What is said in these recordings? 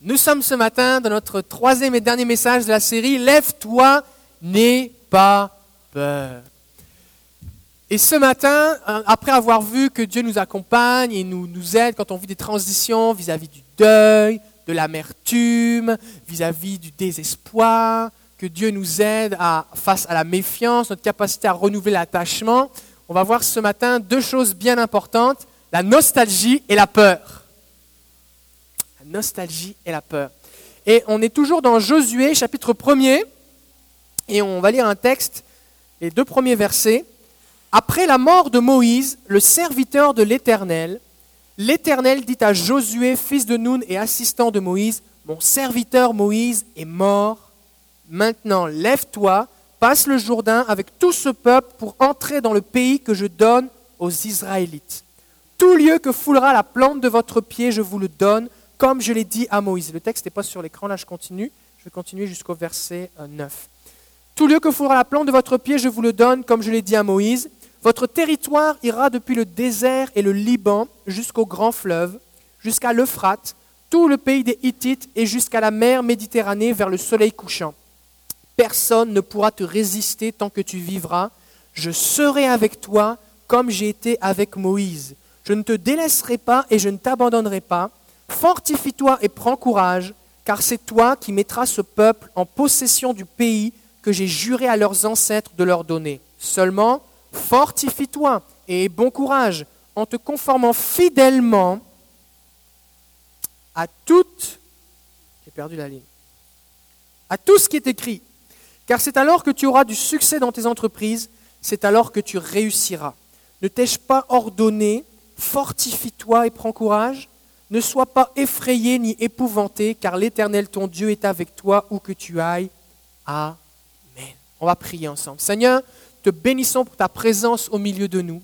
Nous sommes ce matin dans notre troisième et dernier message de la série Lève-toi, n'aie pas peur. Et ce matin, euh, après avoir vu que Dieu nous accompagne et nous, aide quand on vit des transitions vis-à-vis du deuil, de l'amertume, vis-à-vis du désespoir, que Dieu nous aide face à la méfiance, notre capacité à renouveler l'attachement, on va voir ce matin deux choses bien importantes, la nostalgie et la peur nostalgie et la peur. Et on est toujours dans Josué chapitre 1er, et on va lire un texte, les deux premiers versets. Après la mort de Moïse, le serviteur de l'Éternel, l'Éternel dit à Josué, fils de Nun et assistant de Moïse, Mon serviteur Moïse est mort. Maintenant, lève-toi, passe le Jourdain avec tout ce peuple pour entrer dans le pays que je donne aux Israélites. Tout lieu que foulera la plante de votre pied, je vous le donne, comme je l'ai dit à Moïse. Le texte n'est pas sur l'écran, là je continue. Je vais continuer jusqu'au verset 9. Euh, Tout lieu que fourra la plante de votre pied, je vous le donne, comme je l'ai dit à Moïse. Votre territoire ira depuis le désert et le Liban jusqu'au grand fleuve, jusqu'à l'Euphrate, tout le pays des Hittites et jusqu'à la mer Méditerranée vers le soleil couchant. Personne ne pourra te résister tant que tu vivras. Je serai avec toi comme j'ai été avec Moïse. Je ne te délaisserai pas et je ne t'abandonnerai pas. Fortifie-toi et prends courage, car c'est toi qui mettras ce peuple en possession du pays que j'ai juré à leurs ancêtres de leur donner. Seulement, fortifie-toi et aie bon courage en te conformant fidèlement à toute... J'ai perdu la ligne. À tout ce qui est écrit. Car c'est alors que tu auras du succès dans tes entreprises, c'est alors que tu réussiras. Ne t'ai-je pas ordonné, fortifie-toi et prends courage? Ne sois pas effrayé ni épouvanté, car l'Éternel ton Dieu est avec toi où que tu ailles. Amen. On va prier ensemble. Seigneur, te bénissons pour ta présence au milieu de nous.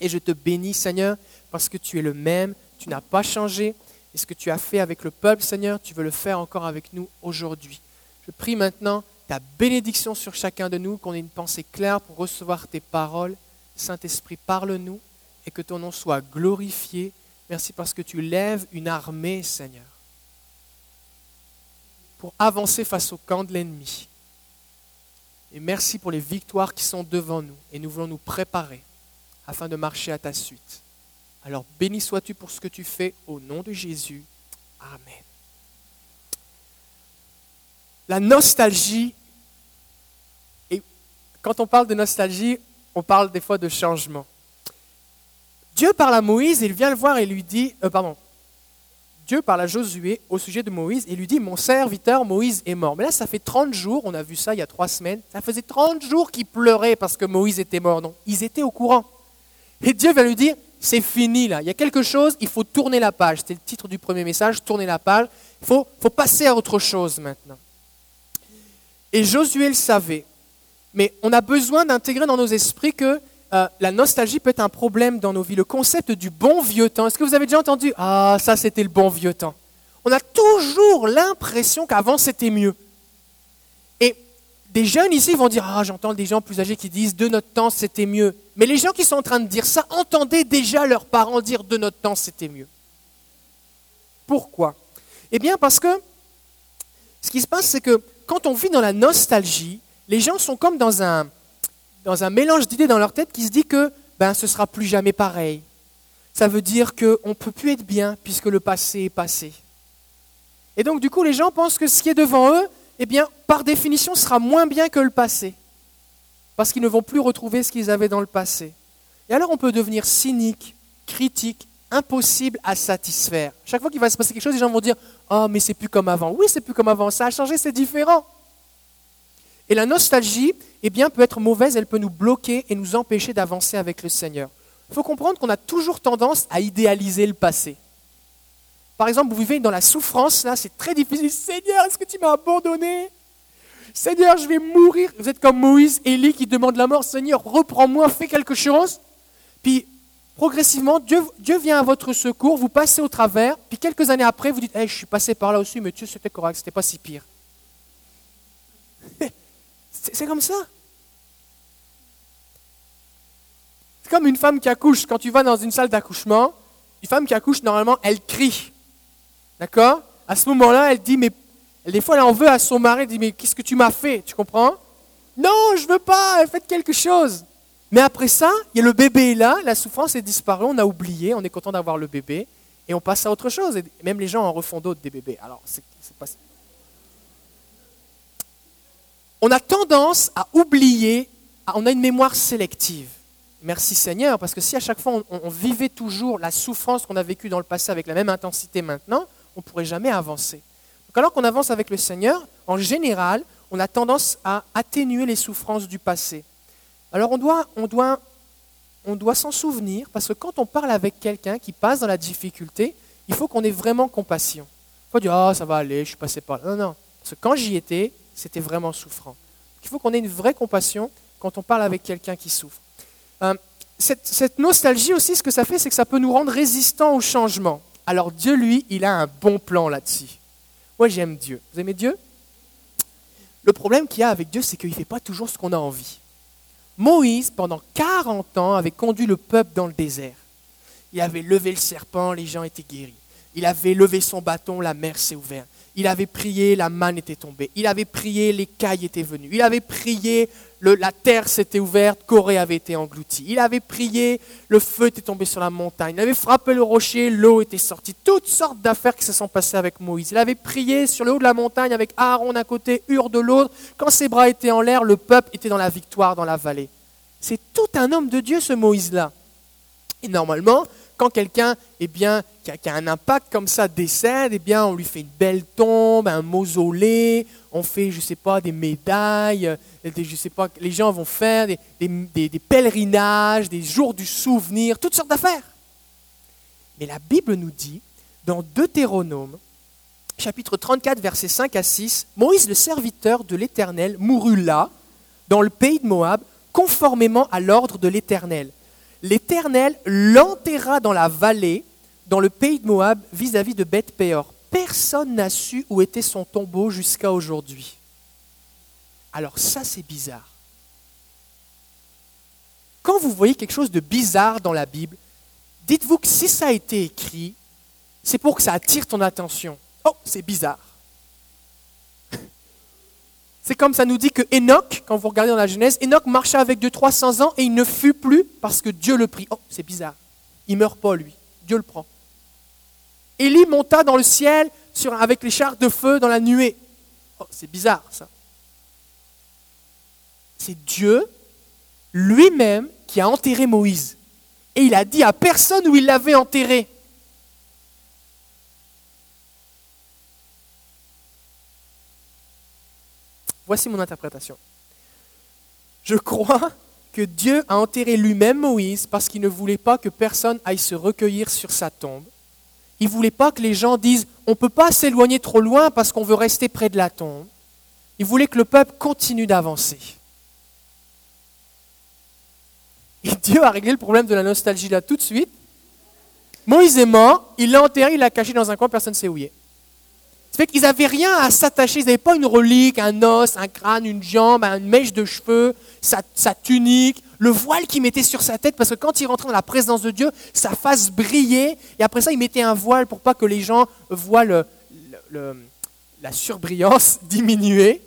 Et je te bénis, Seigneur, parce que tu es le même, tu n'as pas changé. Et ce que tu as fait avec le peuple, Seigneur, tu veux le faire encore avec nous aujourd'hui. Je prie maintenant ta bénédiction sur chacun de nous, qu'on ait une pensée claire pour recevoir tes paroles. Saint-Esprit, parle-nous et que ton nom soit glorifié Merci parce que tu lèves une armée, Seigneur, pour avancer face au camp de l'ennemi. Et merci pour les victoires qui sont devant nous. Et nous voulons nous préparer afin de marcher à ta suite. Alors béni sois-tu pour ce que tu fais au nom de Jésus. Amen. La nostalgie, et quand on parle de nostalgie, on parle des fois de changement. Dieu parle à Moïse, il vient le voir et lui dit, euh, pardon, Dieu parle à Josué au sujet de Moïse et lui dit, mon serviteur Moïse est mort. Mais là, ça fait 30 jours, on a vu ça il y a trois semaines, ça faisait 30 jours qu'ils pleuraient parce que Moïse était mort. Non, ils étaient au courant. Et Dieu va lui dire, c'est fini là, il y a quelque chose, il faut tourner la page. C'était le titre du premier message, tourner la page. Il faut, faut passer à autre chose maintenant. Et Josué le savait. Mais on a besoin d'intégrer dans nos esprits que euh, la nostalgie peut être un problème dans nos vies. Le concept du bon vieux temps, est-ce que vous avez déjà entendu Ah, ça c'était le bon vieux temps. On a toujours l'impression qu'avant c'était mieux. Et des jeunes ici vont dire Ah, j'entends des gens plus âgés qui disent De notre temps c'était mieux. Mais les gens qui sont en train de dire ça entendaient déjà leurs parents dire De notre temps c'était mieux. Pourquoi? Eh bien parce que ce qui se passe, c'est que quand on vit dans la nostalgie, les gens sont comme dans un, dans un mélange d'idées dans leur tête qui se dit que ben, ce sera plus jamais pareil. Ça veut dire qu'on ne peut plus être bien puisque le passé est passé. Et donc du coup, les gens pensent que ce qui est devant eux, eh bien, par définition, sera moins bien que le passé. Parce qu'ils ne vont plus retrouver ce qu'ils avaient dans le passé. Et alors on peut devenir cynique, critique, impossible à satisfaire. Chaque fois qu'il va se passer quelque chose, les gens vont dire Oh, mais c'est plus comme avant. Oui, c'est plus comme avant. Ça a changé, c'est différent. Et la nostalgie, eh bien, peut être mauvaise, elle peut nous bloquer et nous empêcher d'avancer avec le Seigneur. Il faut comprendre qu'on a toujours tendance à idéaliser le passé. Par exemple, vous vivez dans la souffrance, là, c'est très difficile. Seigneur, est-ce que tu m'as abandonné? Seigneur, je vais mourir. Vous êtes comme Moïse, Élie qui demande la mort. Seigneur, reprends-moi, fais quelque chose. Puis, progressivement, Dieu, Dieu, vient à votre secours, vous passez au travers. Puis, quelques années après, vous dites hey, Je suis passé par là aussi, mais Dieu, c'était correct, c'était pas si pire. C'est comme ça. C'est comme une femme qui accouche. Quand tu vas dans une salle d'accouchement, une femme qui accouche, normalement, elle crie. D'accord? À ce moment-là, elle dit, mais des fois, elle en veut à son mari, elle dit, mais qu'est-ce que tu m'as fait? Tu comprends? Non, je veux pas, faites quelque chose. Mais après ça, il y a le bébé est là, la souffrance est disparue, on a oublié, on est content d'avoir le bébé, et on passe à autre chose. Même les gens en refont d'autres des bébés. Alors, c'est pas... On a tendance à oublier, on a une mémoire sélective. Merci Seigneur, parce que si à chaque fois on, vivait toujours la souffrance qu'on a vécue dans le passé avec la même intensité maintenant, on ne pourrait jamais avancer. Donc alors qu'on avance avec le Seigneur, en général, on a tendance à atténuer les souffrances du passé. Alors on doit, on doit, on doit s'en souvenir, parce que quand on parle avec quelqu'un qui passe dans la difficulté, il faut qu'on ait vraiment compassion. Il faut dire, ah, ça va aller, je suis passé par là. Non, non. Parce que quand j'y étais, c'était vraiment souffrant. Il faut qu'on ait une vraie compassion quand on parle avec quelqu'un qui souffre. Euh, cette, nostalgie aussi, ce que ça fait, c'est que ça peut nous rendre résistants au changement. Alors Dieu, lui, il a un bon plan là-dessus. Moi, j'aime Dieu. Vous aimez Dieu? Le problème qu'il y a avec Dieu, c'est qu'il ne fait pas toujours ce qu'on a envie. Moïse, pendant 40 ans, avait conduit le peuple dans le désert. Il avait levé le serpent, les gens étaient guéris. Il avait levé son bâton, la mer s'est ouverte. Il avait prié, la manne était tombée. Il avait prié, les cailles étaient venues. Il avait prié, la terre s'était ouverte, Corée avait été engloutie. Il avait prié, le feu était tombé sur la montagne. Il avait frappé le rocher, l'eau était sortie. Toutes sortes d'affaires qui se sont passées avec Moïse. Il avait prié sur le haut de la montagne avec Aaron d'un côté, Hur de l'autre. Quand ses bras étaient en l'air, le peuple était dans la victoire dans la vallée. C'est tout un homme de Dieu, ce Moïse-là. Et normalement, quand quelqu'un eh bien, qui a, un impact comme ça décède, eh bien, on lui fait une belle tombe, un mausolée, on fait, je sais pas, des médailles, euh, je sais pas, les gens vont faire des, des pèlerinages, des jours du souvenir, toutes sortes d'affaires. Mais la Bible nous dit, dans Deutéronome, chapitre 34, versets 5 à 6, Moïse, le serviteur de l'Éternel, mourut là, dans le pays de Moab, conformément à l'ordre de l'Éternel l'Éternel l'enterra dans la vallée, dans le pays de Moab, vis-à-vis de Beth Péor. Personne n'a su où était son tombeau jusqu'à aujourd'hui. Alors ça, c'est bizarre. Quand vous voyez quelque chose de bizarre dans la Bible, dites-vous que si ça a été écrit, c'est pour que ça attire ton attention. Oh, c'est bizarre. C'est comme ça nous dit que Enoch, quand vous regardez dans la Genèse, Enoch marcha avec Dieu 300 ans et il ne fut plus parce que Dieu le prit. Oh, c'est bizarre. Il meurt pas, lui. Dieu le prend. Élie monta dans le ciel avec les chars de feu dans la nuée. Oh, c'est bizarre, ça. C'est Dieu lui-même qui a enterré Moïse. Et il a dit à personne où il l'avait enterré. Voici mon interprétation. Je crois que Dieu a enterré lui-même Moïse parce qu'il ne voulait pas que personne aille se recueillir sur sa tombe. Il ne voulait pas que les gens disent on ne peut pas s'éloigner trop loin parce qu'on veut rester près de la tombe. Il voulait que le peuple continue d'avancer. Et Dieu a réglé le problème de la nostalgie là tout de suite. Moïse est mort, il l'a enterré, il l'a caché dans un coin, personne ne sait où il est. Fait qu'ils n'avaient rien à s'attacher, ils n'avaient pas une relique, un os, un crâne, une jambe, une mèche de cheveux, sa, tunique, le voile qu'il mettait sur sa tête, parce que quand il rentrait dans la présence de Dieu, sa face brillait, et après ça, il mettait un voile pour pas que les gens voient la surbrillance diminuer.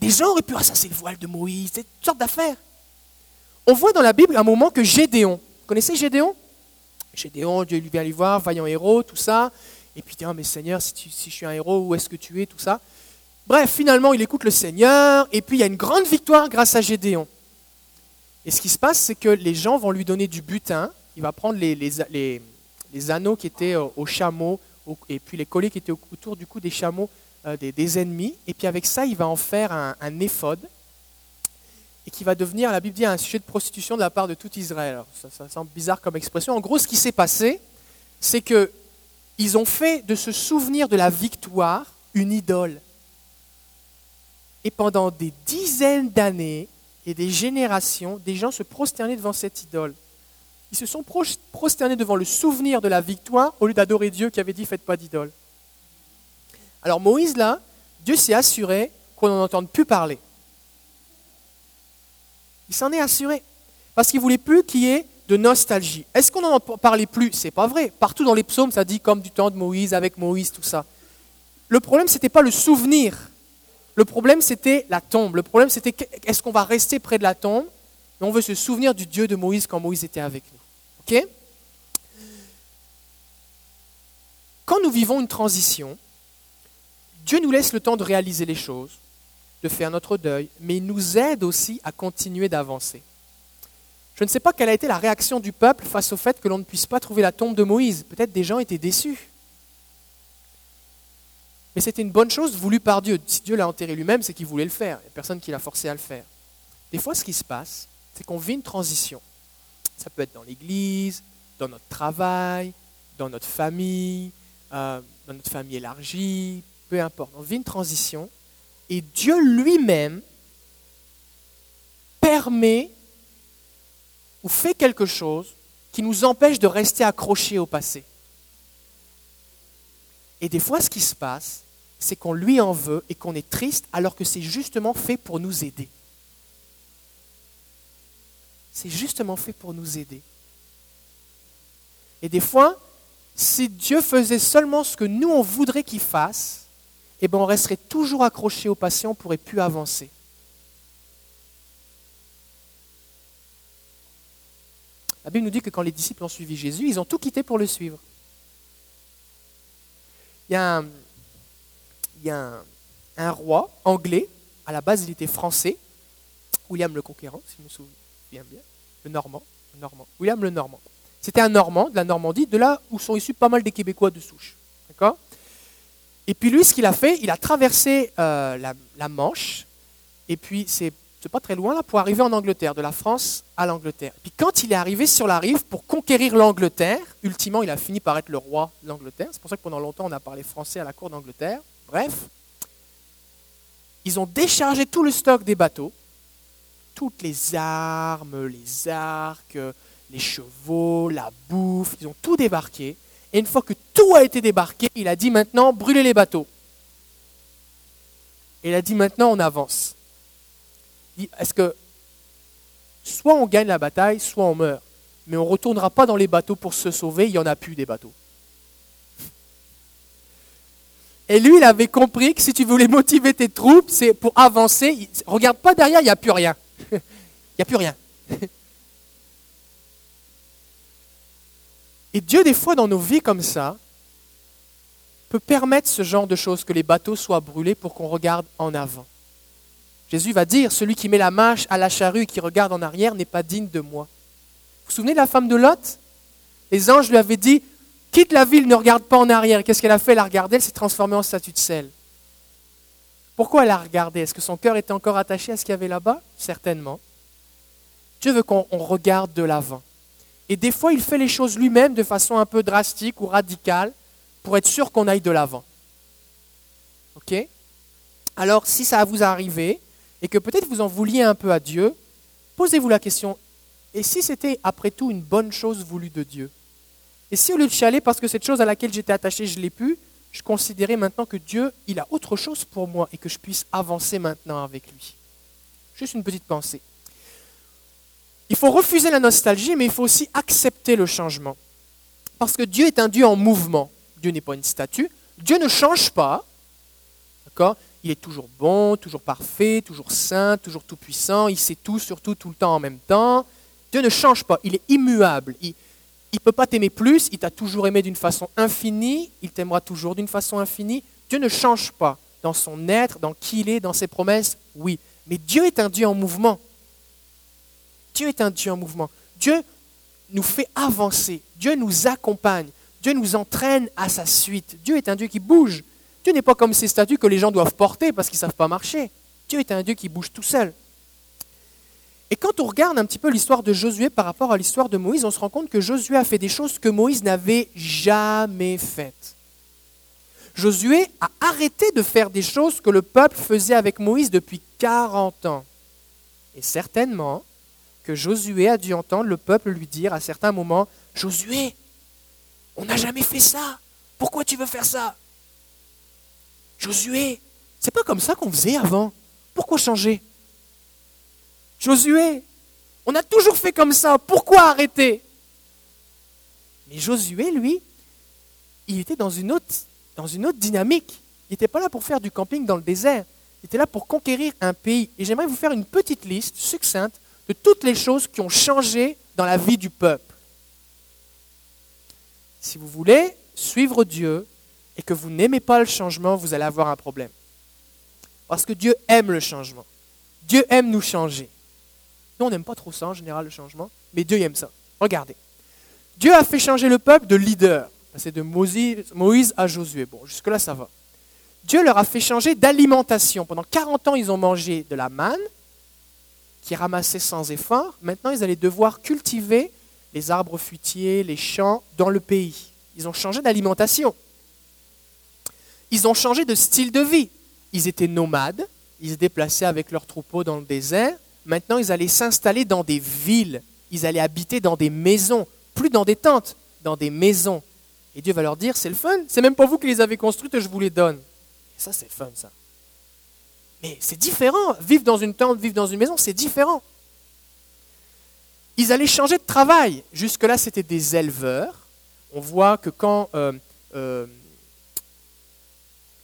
Des gens auraient pu, ah ça c'est le voile de Moïse, c'est une sorte d'affaire. On voit dans la Bible un moment que Gédéon, vous connaissez Gédéon? Gédéon, Dieu lui vient lui voir, vaillant héros, tout ça. Et puis, oh, mais Seigneur, si, je suis un héros, où est-ce que tu es, tout ça? Bref, finalement, il écoute le Seigneur, et puis il y a une grande victoire grâce à Gédéon. Et ce qui se passe, c'est que les gens vont lui donner du butin. Il va prendre les, anneaux qui étaient au chameau, et puis les colliers qui étaient autour du cou des chameaux euh, des, ennemis. Et puis avec ça, il va en faire un, un éphode, et qui va devenir, la Bible dit, un sujet de prostitution de la part de tout Israël. ça, ça semble bizarre comme expression. En gros, ce qui s'est passé, c'est que ils ont fait de ce souvenir de la victoire une idole. Et pendant des dizaines d'années et des générations, des gens se prosternaient devant cette idole. Ils se sont prosternés devant le souvenir de la victoire au lieu d'adorer Dieu qui avait dit faites pas d'idole. Alors Moïse, là, Dieu s'est assuré qu'on n'en entende plus parler. Il s'en est assuré. Parce qu'il ne voulait plus qu'il y ait de nostalgie. Est-ce qu'on n'en parlait plus? C'est pas vrai. Partout dans les psaumes, ça dit comme du temps de Moïse, avec Moïse, tout ça. Le problème, ce n'était pas le souvenir. Le problème, c'était la tombe. Le problème, c'était est-ce qu'on va rester près de la tombe? On veut se souvenir du Dieu de Moïse quand Moïse était avec nous. OK? Quand nous vivons une transition, Dieu nous laisse le temps de réaliser les choses, de faire notre deuil, mais il nous aide aussi à continuer d'avancer. Je ne sais pas quelle a été la réaction du peuple face au fait que l'on ne puisse pas trouver la tombe de Moïse. Peut-être des gens étaient déçus. Mais c'était une bonne chose voulue par Dieu. Si Dieu l'a enterré lui-même, c'est qu'il voulait le faire. Il n'y a personne qui l'a forcé à le faire. Des fois, ce qui se passe, c'est qu'on vit une transition. Ça peut être dans l'église, dans notre travail, dans notre famille, euh, dans notre famille élargie, peu importe. On vit une transition et Dieu lui-même permet ou fait quelque chose qui nous empêche de rester accrochés au passé. Et des fois, ce qui se passe, c'est qu'on lui en veut et qu'on est triste alors que c'est justement fait pour nous aider. C'est justement fait pour nous aider. Et des fois, si Dieu faisait seulement ce que nous, on voudrait qu'il fasse, eh ben, on resterait toujours accroché au patient, on ne pourrait plus avancer. La Bible nous dit que quand les disciples ont suivi Jésus, ils ont tout quitté pour le suivre. Il y a un, roi anglais, à la base il était français, William le Conquérant, si je me souviens bien, le Normand, le Normand, William le Normand. C'était un Normand de la Normandie, de là où sont issus pas mal des Québécois de souche. D'accord? Et puis lui, ce qu'il a fait, il a traversé euh, la, la Manche, et puis c'est pas très loin là, pour arriver en Angleterre, de la France à l'Angleterre. Puis quand il est arrivé sur la rive pour conquérir l'Angleterre, ultimement il a fini par être le roi de l'Angleterre. C'est pour ça que pendant longtemps on a parlé français à la cour d'Angleterre. Bref, ils ont déchargé tout le stock des bateaux, toutes les armes, les arcs, les chevaux, la bouffe, ils ont tout débarqué. Et une fois que tout a été débarqué, il a dit maintenant brûlez les bateaux. Et il a dit maintenant on avance est-ce que soit on gagne la bataille, soit on meurt. Mais on ne retournera pas dans les bateaux pour se sauver, il n'y en a plus des bateaux. Et lui, il avait compris que si tu voulais motiver tes troupes, c'est pour avancer. Regarde pas derrière, il n'y a plus rien. Il n'y a plus rien. Et Dieu, des fois, dans nos vies comme ça, peut permettre ce genre de choses, que les bateaux soient brûlés pour qu'on regarde en avant. Jésus va dire, celui qui met la marche à la charrue et qui regarde en arrière n'est pas digne de moi. Vous vous souvenez de la femme de Lot? Les anges lui avaient dit, quitte la ville, ne regarde pas en arrière. Qu'est-ce qu'elle a fait? Elle a regardé, elle s'est transformée en statue de sel. Pourquoi elle a regardé? Est-ce que son cœur était encore attaché à ce qu'il y avait là-bas? Certainement. Dieu veut qu'on regarde de l'avant. Et des fois, il fait les choses lui-même de façon un peu drastique ou radicale pour être sûr qu'on aille de l'avant. OK? Alors, si ça vous arrivé, et que peut-être vous en vouliez un peu à Dieu, posez-vous la question, et si c'était après tout une bonne chose voulue de Dieu? Et si au lieu de chialer parce que cette chose à laquelle j'étais attaché, je l'ai pu, je considérais maintenant que Dieu, il a autre chose pour moi et que je puisse avancer maintenant avec lui? Juste une petite pensée. Il faut refuser la nostalgie, mais il faut aussi accepter le changement. Parce que Dieu est un Dieu en mouvement. Dieu n'est pas une statue. Dieu ne change pas. D'accord? Il est toujours bon, toujours parfait, toujours saint, toujours tout-puissant, il sait tout, surtout tout le temps en même temps. Dieu ne change pas, il est immuable. Il ne peut pas t'aimer plus, il t'a toujours aimé d'une façon infinie, il t'aimera toujours d'une façon infinie. Dieu ne change pas dans son être, dans qui il est, dans ses promesses, oui. Mais Dieu est un Dieu en mouvement. Dieu est un Dieu en mouvement. Dieu nous fait avancer, Dieu nous accompagne, Dieu nous entraîne à sa suite. Dieu est un Dieu qui bouge. Dieu n'est pas comme ces statues que les gens doivent porter parce qu'ils ne savent pas marcher. Dieu est un Dieu qui bouge tout seul. Et quand on regarde un petit peu l'histoire de Josué par rapport à l'histoire de Moïse, on se rend compte que Josué a fait des choses que Moïse n'avait jamais faites. Josué a arrêté de faire des choses que le peuple faisait avec Moïse depuis 40 ans. Et certainement que Josué a dû entendre le peuple lui dire à certains moments, Josué, on n'a jamais fait ça. Pourquoi tu veux faire ça? Josué, c'est pas comme ça qu'on faisait avant. Pourquoi changer? Josué, On a toujours fait comme ça, pourquoi arrêter? Mais Josué, lui, il était dans une autre, dans une autre dynamique. Il n'était pas là pour faire du camping dans le désert. Il était là pour conquérir un pays. Et j'aimerais vous faire une petite liste succincte de toutes les choses qui ont changé dans la vie du peuple. Si vous voulez suivre Dieu et que vous n'aimez pas le changement, vous allez avoir un problème. Parce que Dieu aime le changement. Dieu aime nous changer. Nous, on n'aime pas trop ça en général, le changement, mais Dieu aime ça. Regardez. Dieu a fait changer le peuple de leader. C'est de Moïse à Josué. Bon, jusque-là, ça va. Dieu leur a fait changer d'alimentation. Pendant 40 ans, ils ont mangé de la manne, qui ramassait sans effort. Maintenant, ils allaient devoir cultiver les arbres fruitiers, les champs dans le pays. Ils ont changé d'alimentation. Ils ont changé de style de vie. Ils étaient nomades, ils se déplaçaient avec leurs troupeaux dans le désert. Maintenant, ils allaient s'installer dans des villes. Ils allaient habiter dans des maisons, plus dans des tentes, dans des maisons. Et Dieu va leur dire, c'est le fun, c'est même pas vous qui les avez construites, je vous les donne. Et ça, c'est fun, ça. Mais c'est différent. Vivre dans une tente, vivre dans une maison, c'est différent. Ils allaient changer de travail. Jusque-là, c'était des éleveurs. On voit que quand euh, euh,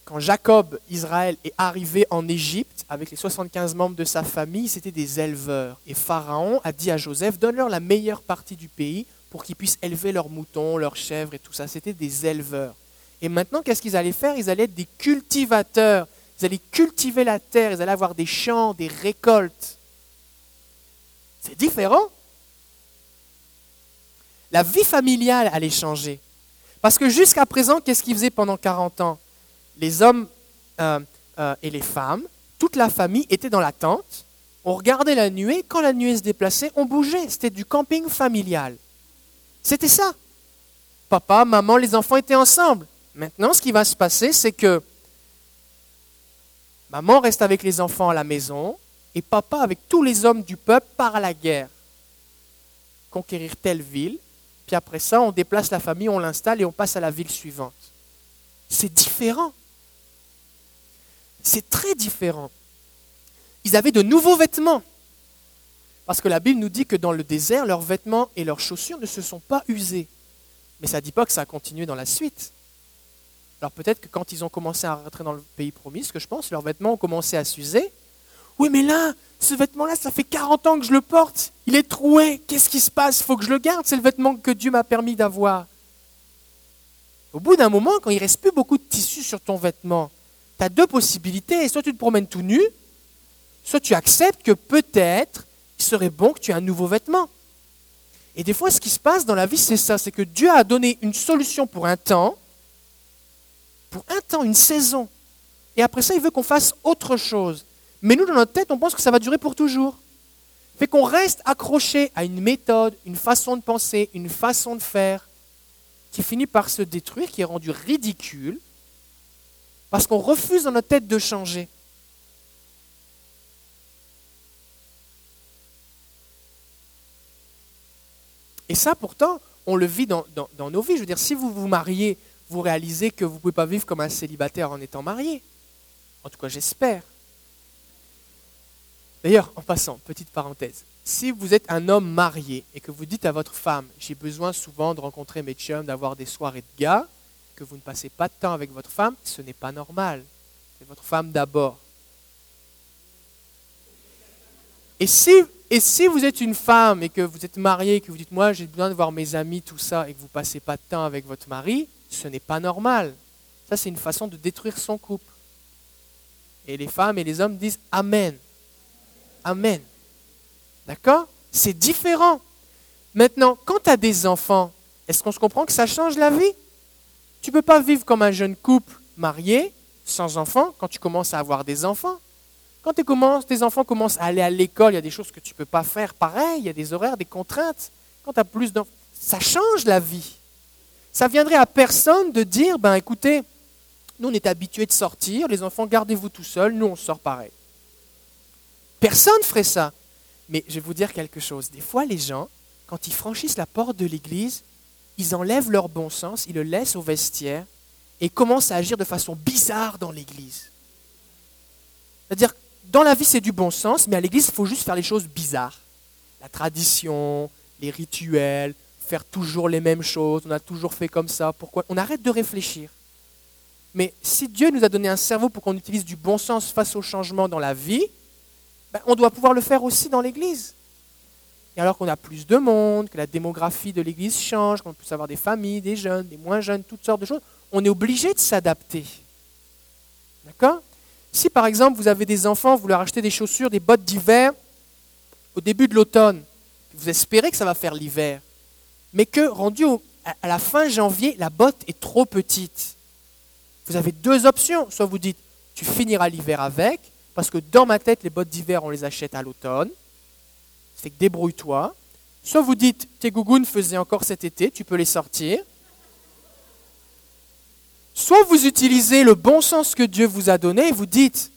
quand Jacob, Israël, est arrivé en Égypte avec les 75 membres de sa famille, c'était des éleveurs. Et Pharaon a dit à Joseph, donne-leur la meilleure partie du pays pour qu'ils puissent élever leurs moutons, leurs chèvres et tout ça. C'était des éleveurs. Et maintenant, qu'est-ce qu'ils allaient faire? Ils allaient être des cultivateurs. Ils allaient cultiver la terre, ils allaient avoir des champs, des récoltes. C'est différent. La vie familiale allait changer. Parce que jusqu'à présent, qu'est-ce qu'ils faisaient pendant 40 ans? Les hommes euh, euh, et les femmes, toute la famille était dans la tente. On regardait la nuée. Quand la nuée se déplaçait, on bougeait. C'était du camping familial. C'était ça. Papa, maman, les enfants étaient ensemble. Maintenant, ce qui va se passer, c'est que maman reste avec les enfants à la maison et papa, avec tous les hommes du peuple, part à la guerre. Conquérir telle ville. Puis après ça, on déplace la famille, on l'installe et on passe à la ville suivante. C'est différent. C'est très différent. Ils avaient de nouveaux vêtements. Parce que la Bible nous dit que dans le désert, leurs vêtements et leurs chaussures ne se sont pas usés. Mais ça ne dit pas que ça a continué dans la suite. Alors peut-être que quand ils ont commencé à rentrer dans le pays promis, ce que je pense, leurs vêtements ont commencé à s'user. Oui, mais là, ce vêtement-là, ça fait 40 ans que je le porte. Il est troué. Qu'est-ce qui se passe? Il faut que je le garde. C'est le vêtement que Dieu m'a permis d'avoir. Au bout d'un moment, quand il ne reste plus beaucoup de tissu sur ton vêtement, tu as deux possibilités. Soit tu te promènes tout nu, soit tu acceptes que peut-être il serait bon que tu aies un nouveau vêtement. Et des fois, ce qui se passe dans la vie, c'est ça, c'est que Dieu a donné une solution pour un temps, pour un temps, une saison. Et après ça, il veut qu'on fasse autre chose. Mais nous, dans notre tête, on pense que ça va durer pour toujours. Fait qu'on reste accroché à une méthode, une façon de penser, une façon de faire, qui finit par se détruire, qui est rendu ridicule, parce qu'on refuse dans notre tête de changer. Et ça, pourtant, on le vit dans, nos vies. Je veux dire, si vous vous mariez, vous réalisez que vous ne pouvez pas vivre comme un célibataire en étant marié. En tout cas, j'espère. D'ailleurs, en passant, petite parenthèse, si vous êtes un homme marié et que vous dites à votre femme, j'ai besoin souvent de rencontrer mes chums, d'avoir des soirées de gars, que vous ne passez pas de temps avec votre femme, ce n'est pas normal. C'est votre femme d'abord. Et si, et si vous êtes une femme et que vous êtes mariée et que vous dites moi j'ai besoin de voir mes amis, tout ça, et que vous ne passez pas de temps avec votre mari, ce n'est pas normal. Ça, c'est une façon de détruire son couple. Et les femmes et les hommes disent Amen. Amen. D'accord? C'est différent. Maintenant, quand tu as des enfants, est-ce qu'on se comprend que ça change la vie? Tu ne peux pas vivre comme un jeune couple marié, sans enfants, quand tu commences à avoir des enfants. Quand tes enfants commencent à aller à l'école, il y a des choses que tu ne peux pas faire pareil, il y a des horaires, des contraintes. Quand tu as plus d'enfants, ça change la vie. Ça viendrait à personne de dire, ben écoutez, nous on est habitués de sortir, les enfants gardez-vous tout seuls, nous on sort pareil. Personne ferait ça. Mais je vais vous dire quelque chose. Des fois, les gens, quand ils franchissent la porte de l'église, ils enlèvent leur bon sens, ils le laissent au vestiaire et commencent à agir de façon bizarre dans l'Église. C'est-à-dire, dans la vie, c'est du bon sens, mais à l'Église, il faut juste faire les choses bizarres. la tradition, les rituels, faire toujours les mêmes choses, on a toujours fait comme ça, pourquoi? On arrête de réfléchir. Mais si Dieu nous a donné un cerveau pour qu'on utilise du bon sens face au changement dans la vie, ben, on doit pouvoir le faire aussi dans l'Église. Et alors qu'on a plus de monde, que la démographie de l'Église change, qu'on peut avoir des familles, des jeunes, des moins jeunes, toutes sortes de choses, on est obligé de s'adapter. D'accord? Si par exemple vous avez des enfants, vous leur achetez des chaussures, des bottes d'hiver au début de l'automne, vous espérez que ça va faire l'hiver, mais que rendu à la fin janvier, la botte est trop petite. Vous avez deux options. Soit vous dites, tu finiras l'hiver avec, parce que dans ma tête, les bottes d'hiver, on les achète à l'automne. C'est que débrouille-toi. Soit vous dites, tes gougounes faisaient encore cet été, tu peux les sortir. Soit vous utilisez le bon sens que Dieu vous a donné et vous dites,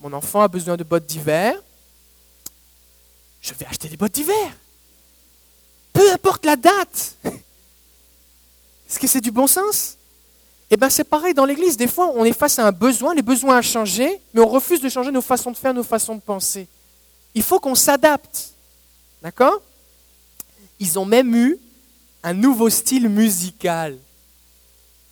mon enfant a besoin de bottes d'hiver, je vais acheter des bottes d'hiver. Peu importe la date. Est-ce que c'est du bon sens? Eh bien, c'est pareil dans l'Église. Des fois, on est face à un besoin, les besoins ont changé, mais on refuse de changer nos façons de faire, nos façons de penser. Il faut qu'on s'adapte. D'accord? Ils ont même eu un nouveau style musical.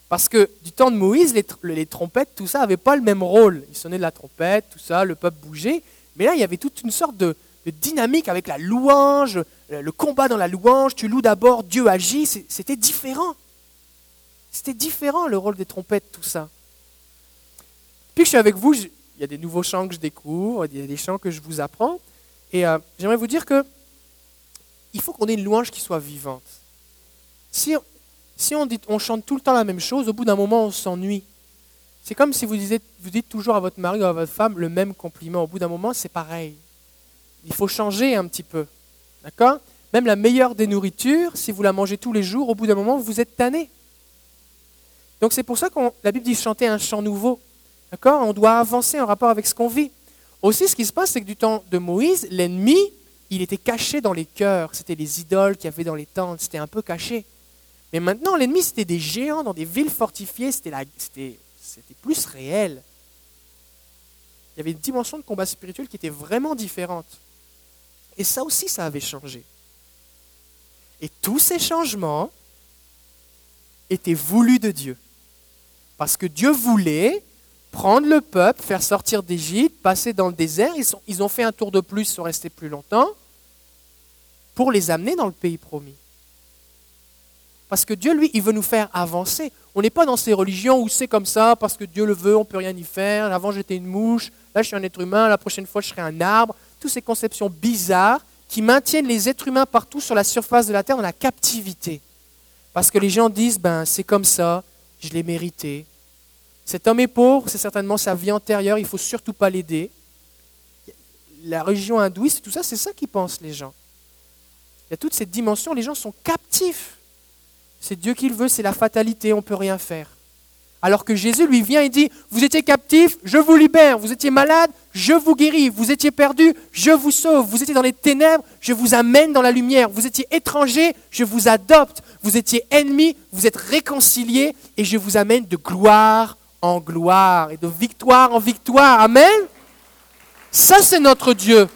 Parce que du temps de Moïse, les, trompettes, tout ça, n'avait pas le même rôle. Ils sonnaient de la trompette, tout ça, le peuple bougeait. Mais là, il y avait toute une sorte de, dynamique avec la louange, le combat dans la louange. Tu loues d'abord, Dieu agit. C'était différent. C'était différent le rôle des trompettes, tout ça. Puis je suis avec vous, il y a des nouveaux chants que je découvre, il y a des chants que je vous apprends. Et euh, j'aimerais vous dire que il faut qu'on ait une louange qui soit vivante. Si on, dit, on chante tout le temps la même chose, au bout d'un moment, on s'ennuie. C'est comme si vous, vous dites toujours à votre mari ou à votre femme le même compliment. Au bout d'un moment, c'est pareil. Il faut changer un petit peu. D'accord? Même la meilleure des nourritures, si vous la mangez tous les jours, au bout d'un moment, vous êtes tanné. Donc c'est pour ça que la Bible dit chanter un chant nouveau. D'accord? On doit avancer en rapport avec ce qu'on vit. Aussi, ce qui se passe, c'est que du temps de Moïse, l'ennemi, il était caché dans les cœurs. C'était les idoles qu'il y avait dans les tentes. C'était un peu caché. Mais maintenant, l'ennemi, c'était des géants dans des villes fortifiées, c'était plus réel. Il y avait une dimension de combat spirituel qui était vraiment différente. Et ça aussi, ça avait changé. Et tous ces changements étaient voulus de Dieu. Parce que Dieu voulait prendre le peuple, faire sortir d'Égypte, passer dans le désert. Ils, ont fait un tour de plus, ils sont restés plus longtemps, pour les amener dans le pays promis. Parce que Dieu, lui, il veut nous faire avancer. On n'est pas dans ces religions où c'est comme ça, parce que Dieu le veut, on ne peut rien y faire. Avant, j'étais une mouche, là, je suis un être humain, la prochaine fois, je serai un arbre. Toutes ces conceptions bizarres qui maintiennent les êtres humains partout sur la surface de la terre dans la captivité. Parce que les gens disent, ben, c'est comme ça, je l'ai mérité. Cet homme est pauvre, c'est certainement sa vie antérieure, il ne faut surtout pas l'aider. La religion hindouiste, tout ça, c'est ça qu'ils pensent les gens. Il y a toutes ces dimensions, les gens sont captifs c'est Dieu qui le veut, c'est la fatalité, on ne peut rien faire. Alors que Jésus lui vient et dit, vous étiez captif, je vous libère, vous étiez malade, je vous guéris, vous étiez perdu, je vous sauve, vous étiez dans les ténèbres, je vous amène dans la lumière, vous étiez étranger, je vous adopte, vous étiez ennemi, vous êtes réconcilié et je vous amène de gloire en gloire et de victoire en victoire. Amen. Ça, c'est notre Dieu.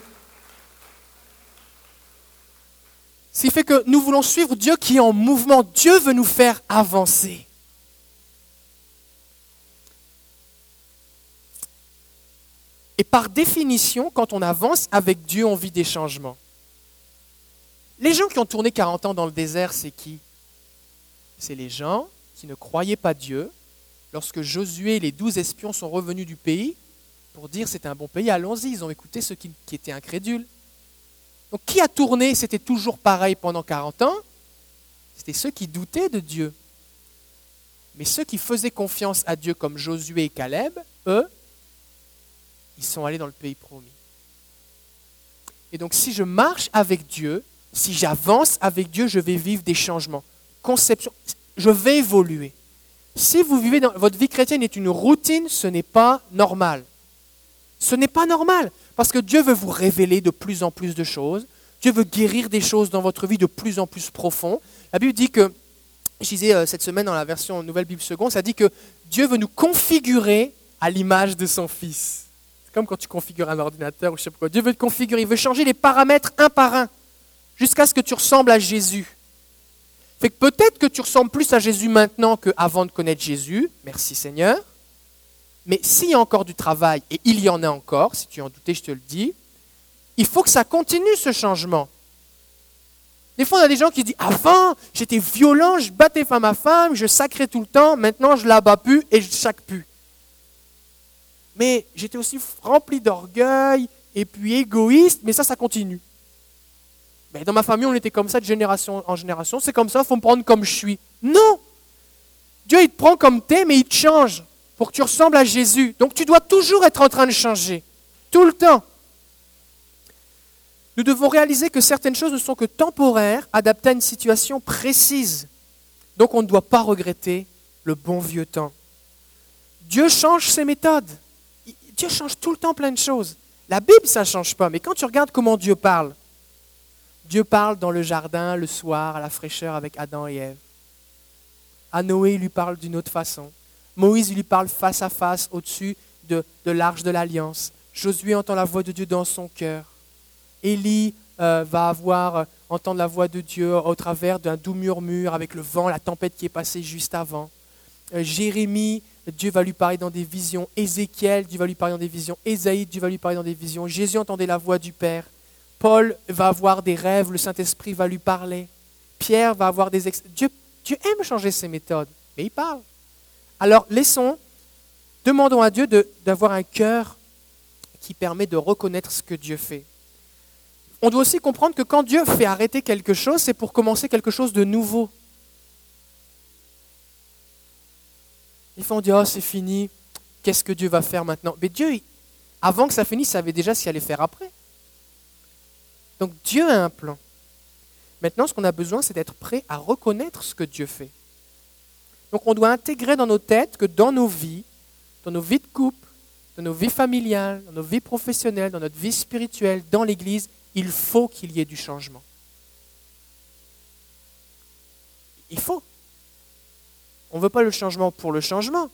Ce qui fait que nous voulons suivre Dieu qui est en mouvement. Dieu veut nous faire avancer. Et par définition, quand on avance avec Dieu, on vit des changements. Les gens qui ont tourné 40 ans dans le désert, c'est qui? C'est les gens qui ne croyaient pas Dieu. Lorsque Josué et les douze espions sont revenus du pays pour dire c'est un bon pays, allons-y, ils ont écouté ceux qui étaient incrédules. Donc qui a tourné? C'était toujours pareil pendant 40 ans. C'était ceux qui doutaient de Dieu. Mais ceux qui faisaient confiance à Dieu comme Josué et Caleb, eux, ils sont allés dans le pays promis. Et donc si je marche avec Dieu, si j'avance avec Dieu, je vais vivre des changements. Conception, je vais évoluer. Si vous vivez dans votre vie chrétienne est une routine, ce n'est pas normal. Ce n'est pas normal. Parce que Dieu veut vous révéler de plus en plus de choses. Dieu veut guérir des choses dans votre vie de plus en plus profond. La Bible dit que, je disais euh, cette semaine dans la version Nouvelle Bible Seconde, ça dit que Dieu veut nous configurer à l'image de son Fils. C'est comme quand tu configures un ordinateur ou je sais pas quoi. Dieu veut te configurer, il veut changer les paramètres un par un jusqu'à ce que tu ressembles à Jésus. Fait que peut-être que tu ressembles plus à Jésus maintenant qu'avant de connaître Jésus. Merci Seigneur. Mais s'il y a encore du travail, et il y en a encore, si tu en doutais, je te le dis, il faut que ça continue ce changement. Des fois, on a des gens qui disent Avant, j'étais violent, je battais femme à femme, je sacrais tout le temps, maintenant je la bats plus et je sac plus. Mais j'étais aussi rempli d'orgueil et puis égoïste, mais ça, ça continue. Mais dans ma famille, on était comme ça de génération en génération, c'est comme ça, il faut me prendre comme je suis. Non Dieu, il te prend comme t'es, mais il te change pour que tu ressembles à Jésus. Donc tu dois toujours être en train de changer, tout le temps. Nous devons réaliser que certaines choses ne sont que temporaires, adaptées à une situation précise. Donc on ne doit pas regretter le bon vieux temps. Dieu change ses méthodes. Dieu change tout le temps plein de choses. La Bible, ça ne change pas, mais quand tu regardes comment Dieu parle, Dieu parle dans le jardin le soir, à la fraîcheur avec Adam et Ève. À Noé, il lui parle d'une autre façon. Moïse, il lui parle face à face au-dessus de, l'arche de l'alliance. Josué entend la voix de Dieu dans son cœur. Élie euh, va avoir, euh, entendre la voix de Dieu au travers d'un doux murmure avec le vent, la tempête qui est passée juste avant. Euh, Jérémie, Dieu va lui parler dans des visions. Ézéchiel, Dieu va lui parler dans des visions. Ésaïe, Dieu va lui parler dans des visions. Jésus entendait la voix du Père. Paul va avoir des rêves, le Saint-Esprit va lui parler. Pierre va avoir des... Dieu, Dieu aime changer ses méthodes, mais il parle. Alors laissons, demandons à Dieu d'avoir un cœur qui permet de reconnaître ce que Dieu fait. On doit aussi comprendre que quand Dieu fait arrêter quelque chose, c'est pour commencer quelque chose de nouveau. Ils font dire, oh c'est fini, qu'est-ce que Dieu va faire maintenant? Mais Dieu, avant que ça finisse, savait déjà ce qu'il allait faire après. Donc Dieu a un plan. Maintenant, ce qu'on a besoin, c'est d'être prêt à reconnaître ce que Dieu fait. Donc on doit intégrer dans nos têtes que dans nos vies, dans nos vies de couple, dans nos vies familiales, dans nos vies professionnelles, dans notre vie spirituelle, dans l'Église, il faut qu'il y ait du changement. Il faut. On ne veut pas le changement pour le changement,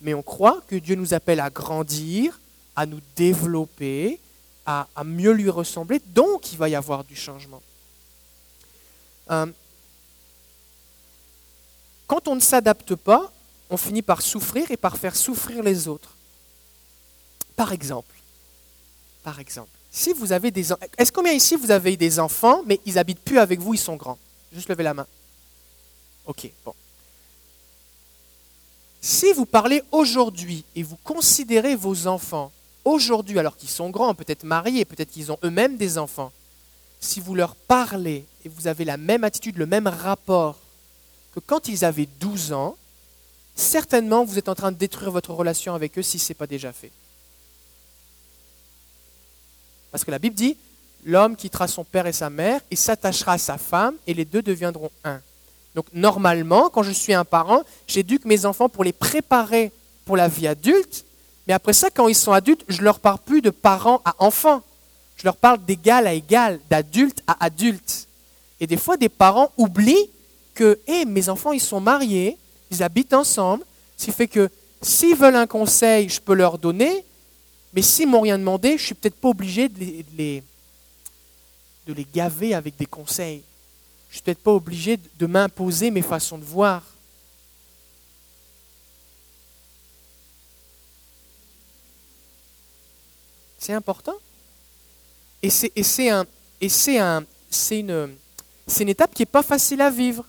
mais on croit que Dieu nous appelle à grandir, à nous développer, à, mieux lui ressembler, donc il va y avoir du changement. Euh, quand on ne s'adapte pas, on finit par souffrir et par faire souffrir les autres. Par exemple, par exemple, si vous avez des est-ce combien ici vous avez des enfants mais ils habitent plus avec vous, ils sont grands? Juste levez la main. OK, bon. Si vous parlez aujourd'hui et vous considérez vos enfants aujourd'hui alors qu'ils sont grands, peut-être mariés, peut-être qu'ils ont eux-mêmes des enfants, si vous leur parlez et vous avez la même attitude, le même rapport que quand ils avaient 12 ans, certainement vous êtes en train de détruire votre relation avec eux si ce n'est pas déjà fait. Parce que la Bible dit, l'homme quittera son père et sa mère et s'attachera à sa femme et les deux deviendront un. Donc normalement, quand je suis un parent, j'éduque mes enfants pour les préparer pour la vie adulte, mais après ça, quand ils sont adultes, je ne leur parle plus de parents à enfants. Je leur parle d'égal à égal, d'adulte à adulte. Et des fois, des parents oublient que mes enfants, ils sont mariés, ils habitent ensemble, ce qui fait que s'ils veulent un conseil, je peux leur donner, mais s'ils m'ont rien demandé, je ne suis peut-être pas obligé de les, de les, gaver avec des conseils. Je ne suis peut-être pas obligé de m'imposer mes façons de voir. C'est important. Et c'est un, un, une, étape qui n'est pas facile à vivre.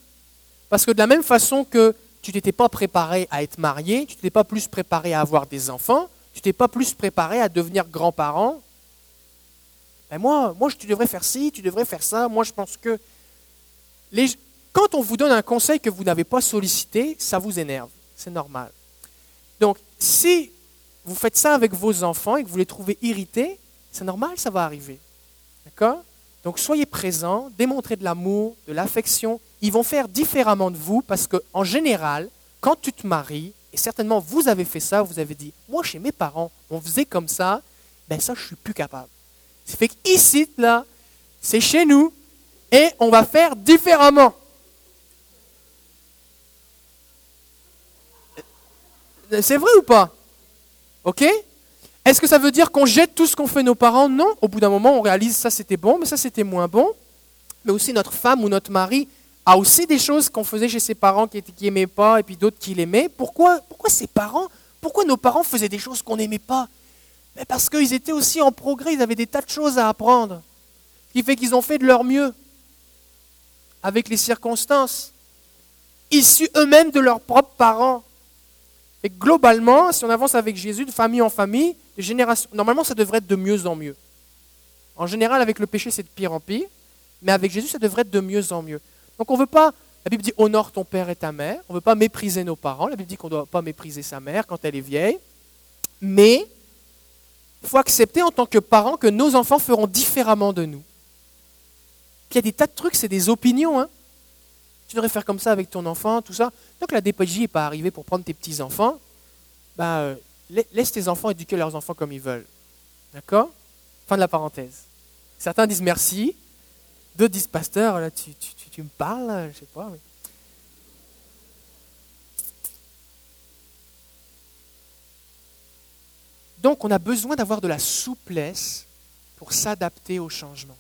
Parce que de la même façon que tu t'étais pas préparé à être marié, tu t'étais pas plus préparé à avoir des enfants, tu t'es pas plus préparé à devenir grand-parent. Ben moi, moi, tu devrais faire ci, tu devrais faire ça. Moi, je pense que quand on vous donne un conseil que vous n'avez pas sollicité, ça vous énerve. C'est normal. Donc, si vous faites ça avec vos enfants et que vous les trouvez irrités, c'est normal, ça va arriver. D'accord? Donc, soyez présents, démontrez de l'amour, de l'affection, ils vont faire différemment de vous parce qu'en général, quand tu te maries, et certainement vous avez fait ça, vous avez dit, moi chez mes parents, on faisait comme ça, ben ça je suis plus capable. C'est fait qu'ici, là, c'est chez nous, et on va faire différemment. C'est vrai ou pas? OK? Est-ce que ça veut dire qu'on jette tout ce qu'ont fait nos parents? Non. Au bout d'un moment, on réalise ça c'était bon, mais ça c'était moins bon. Mais aussi notre femme ou notre mari a aussi des choses qu'on faisait chez ses parents qui n'aimaient pas et puis d'autres qui l'aimaient. Pourquoi, pourquoi ses parents Pourquoi nos parents faisaient des choses qu'on n'aimait pas? Parce qu'ils étaient aussi en progrès, ils avaient des tas de choses à apprendre. Ce qui fait qu'ils ont fait de leur mieux avec les circonstances, issus eux-mêmes de leurs propres parents. Et globalement, si on avance avec Jésus de famille en famille, de génération, normalement ça devrait être de mieux en mieux. En général, avec le péché, c'est de pire en pire, mais avec Jésus, ça devrait être de mieux en mieux. Donc on ne veut pas, la Bible dit honore ton père et ta mère, on ne veut pas mépriser nos parents, la Bible dit qu'on ne doit pas mépriser sa mère quand elle est vieille, mais il faut accepter en tant que parents que nos enfants feront différemment de nous. Il y a des tas de trucs, c'est des opinions. Hein. Tu devrais faire comme ça avec ton enfant, tout ça. Que la DPJ n'est pas arrivée pour prendre tes petits-enfants, bah, laisse tes enfants éduquer leurs enfants comme ils veulent. D'accord? Fin de la parenthèse. Certains disent merci, d'autres disent pasteur, là, tu, tu, me parles, je sais pas. Donc, on a besoin d'avoir de la souplesse pour s'adapter au changement.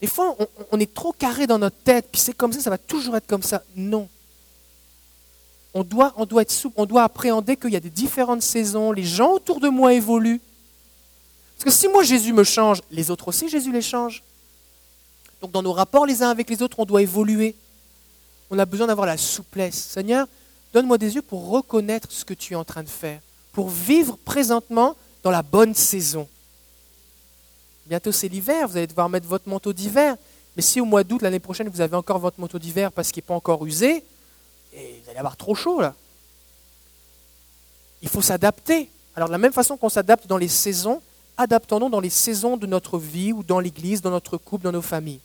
Des fois, on, est trop carré dans notre tête, puis c'est comme ça, ça va toujours être comme ça. Non. On doit, on doit être souple, on doit appréhender qu'il y a des différentes saisons, les gens autour de moi évoluent. Parce que si moi Jésus me change, les autres aussi Jésus les change. Donc dans nos rapports les uns avec les autres, on doit évoluer. On a besoin d'avoir la souplesse. Seigneur, donne-moi des yeux pour reconnaître ce que tu es en train de faire, pour vivre présentement dans la bonne saison. Bientôt c'est l'hiver, vous allez devoir mettre votre manteau d'hiver. Mais si au mois d'août l'année prochaine vous avez encore votre manteau d'hiver parce qu'il n'est pas encore usé, et vous allez avoir trop chaud là. Il faut s'adapter. Alors de la même façon qu'on s'adapte dans les saisons, adaptons-nous dans les saisons de notre vie ou dans l'Église, dans notre couple, dans nos familles.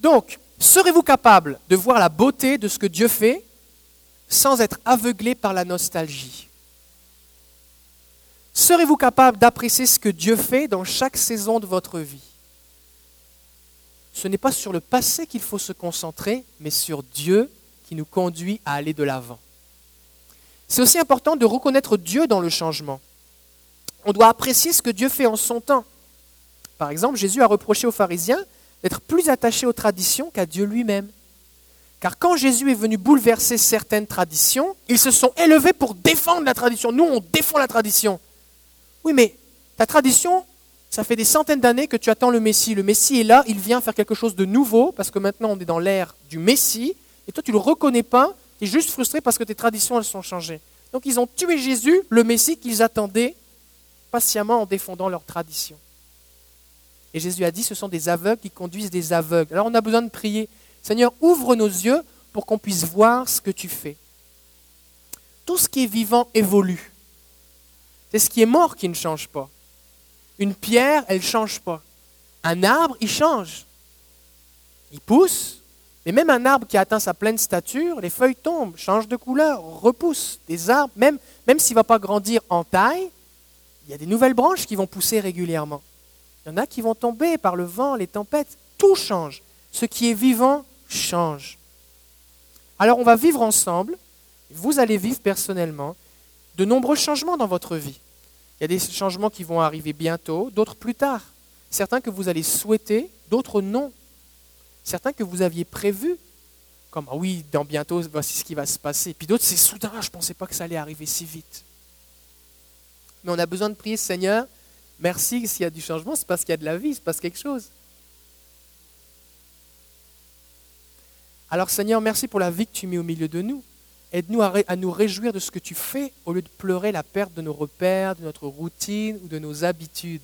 Donc, serez-vous capable de voir la beauté de ce que Dieu fait sans être aveuglé par la nostalgie? Serez-vous capable d'apprécier ce que Dieu fait dans chaque saison de votre vie? Ce n'est pas sur le passé qu'il faut se concentrer, mais sur Dieu qui nous conduit à aller de l'avant. C'est aussi important de reconnaître Dieu dans le changement. On doit apprécier ce que Dieu fait en son temps. Par exemple, Jésus a reproché aux pharisiens d'être plus attachés aux traditions qu'à Dieu lui-même. Car quand Jésus est venu bouleverser certaines traditions, ils se sont élevés pour défendre la tradition. Nous, on défend la tradition. Oui, mais ta tradition, ça fait des centaines d'années que tu attends le Messie. Le Messie est là, il vient faire quelque chose de nouveau, parce que maintenant on est dans l'ère du Messie, et toi tu ne le reconnais pas, tu es juste frustré parce que tes traditions, elles sont changées. Donc ils ont tué Jésus, le Messie qu'ils attendaient, patiemment en défendant leurs traditions. Et Jésus a dit, ce sont des aveugles qui conduisent des aveugles. Alors on a besoin de prier. Seigneur, ouvre nos yeux pour qu'on puisse voir ce que tu fais. Tout ce qui est vivant évolue. C'est ce qui est mort qui ne change pas. Une pierre, elle ne change pas. Un arbre, il change. Il pousse, mais même un arbre qui atteint sa pleine stature, les feuilles tombent, changent de couleur, repoussent. Des arbres, même, même s'il ne va pas grandir en taille, il y a des nouvelles branches qui vont pousser régulièrement. Il y en a qui vont tomber par le vent, les tempêtes. Tout change. Ce qui est vivant change. Alors on va vivre ensemble, vous allez vivre personnellement, de nombreux changements dans votre vie. Il y a des changements qui vont arriver bientôt, d'autres plus tard. Certains que vous allez souhaiter, d'autres non. Certains que vous aviez prévus, comme ah oui, dans bientôt, voici ce qui va se passer. Puis d'autres, c'est soudain, je ne pensais pas que ça allait arriver si vite. Mais on a besoin de prier, Seigneur, merci s'il y a du changement, c'est parce qu'il y a de la vie, c'est parce quelque chose. Alors Seigneur, merci pour la vie que tu mets au milieu de nous. Aide-nous à, nous réjouir de ce que tu fais au lieu de pleurer la perte de nos repères, de notre routine ou de nos habitudes.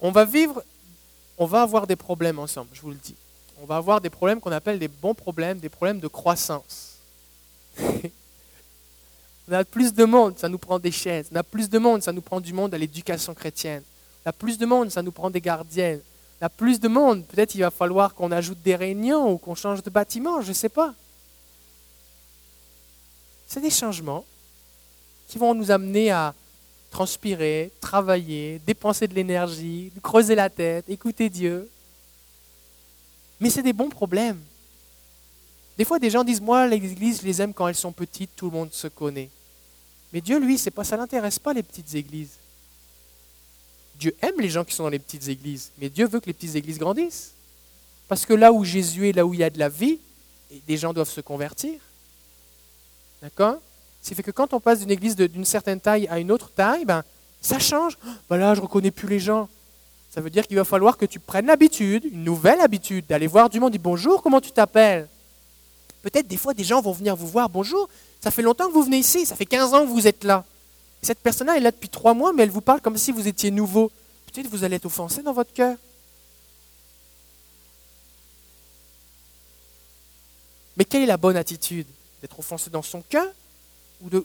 On va vivre, on va avoir des problèmes ensemble, je vous le dis. On va avoir des problèmes qu'on appelle des bons problèmes, des problèmes de croissance. On a plus de monde, ça nous prend des chaises. On a plus de monde, ça nous prend du monde à l'éducation chrétienne. On a plus de monde, ça nous prend des gardiennes. On a plus de monde, peut-être il va falloir qu'on ajoute des réunions ou qu'on change de bâtiment, je ne sais pas. C'est des changements qui vont nous amener à transpirer, travailler, dépenser de l'énergie, creuser la tête, écouter Dieu. Mais c'est des bons problèmes. Des fois, des gens disent, moi, l'église, je les aime quand elles sont petites, tout le monde se connaît. Mais Dieu, lui, pas, ça l'intéresse pas les petites églises. Dieu aime les gens qui sont dans les petites églises, mais Dieu veut que les petites églises grandissent. Parce que là où Jésus est, là où il y a de la vie, des gens doivent se convertir. D'accord? Ce qui fait que quand on passe d'une église d'une certaine taille à une autre taille, ben, ça change. Ben là, je ne reconnais plus les gens. Ça veut dire qu'il va falloir que tu prennes l'habitude, une nouvelle habitude, d'aller voir du monde, dire bonjour, comment tu t'appelles? Peut-être des fois des gens vont venir vous voir, bonjour, ça fait longtemps que vous venez ici, ça fait 15 ans que vous êtes là. Cette personne-là est là depuis trois mois, mais elle vous parle comme si vous étiez nouveau. Peut-être vous allez être offensé dans votre cœur. Mais quelle est la bonne attitude? D'être offensé dans son cœur ou de,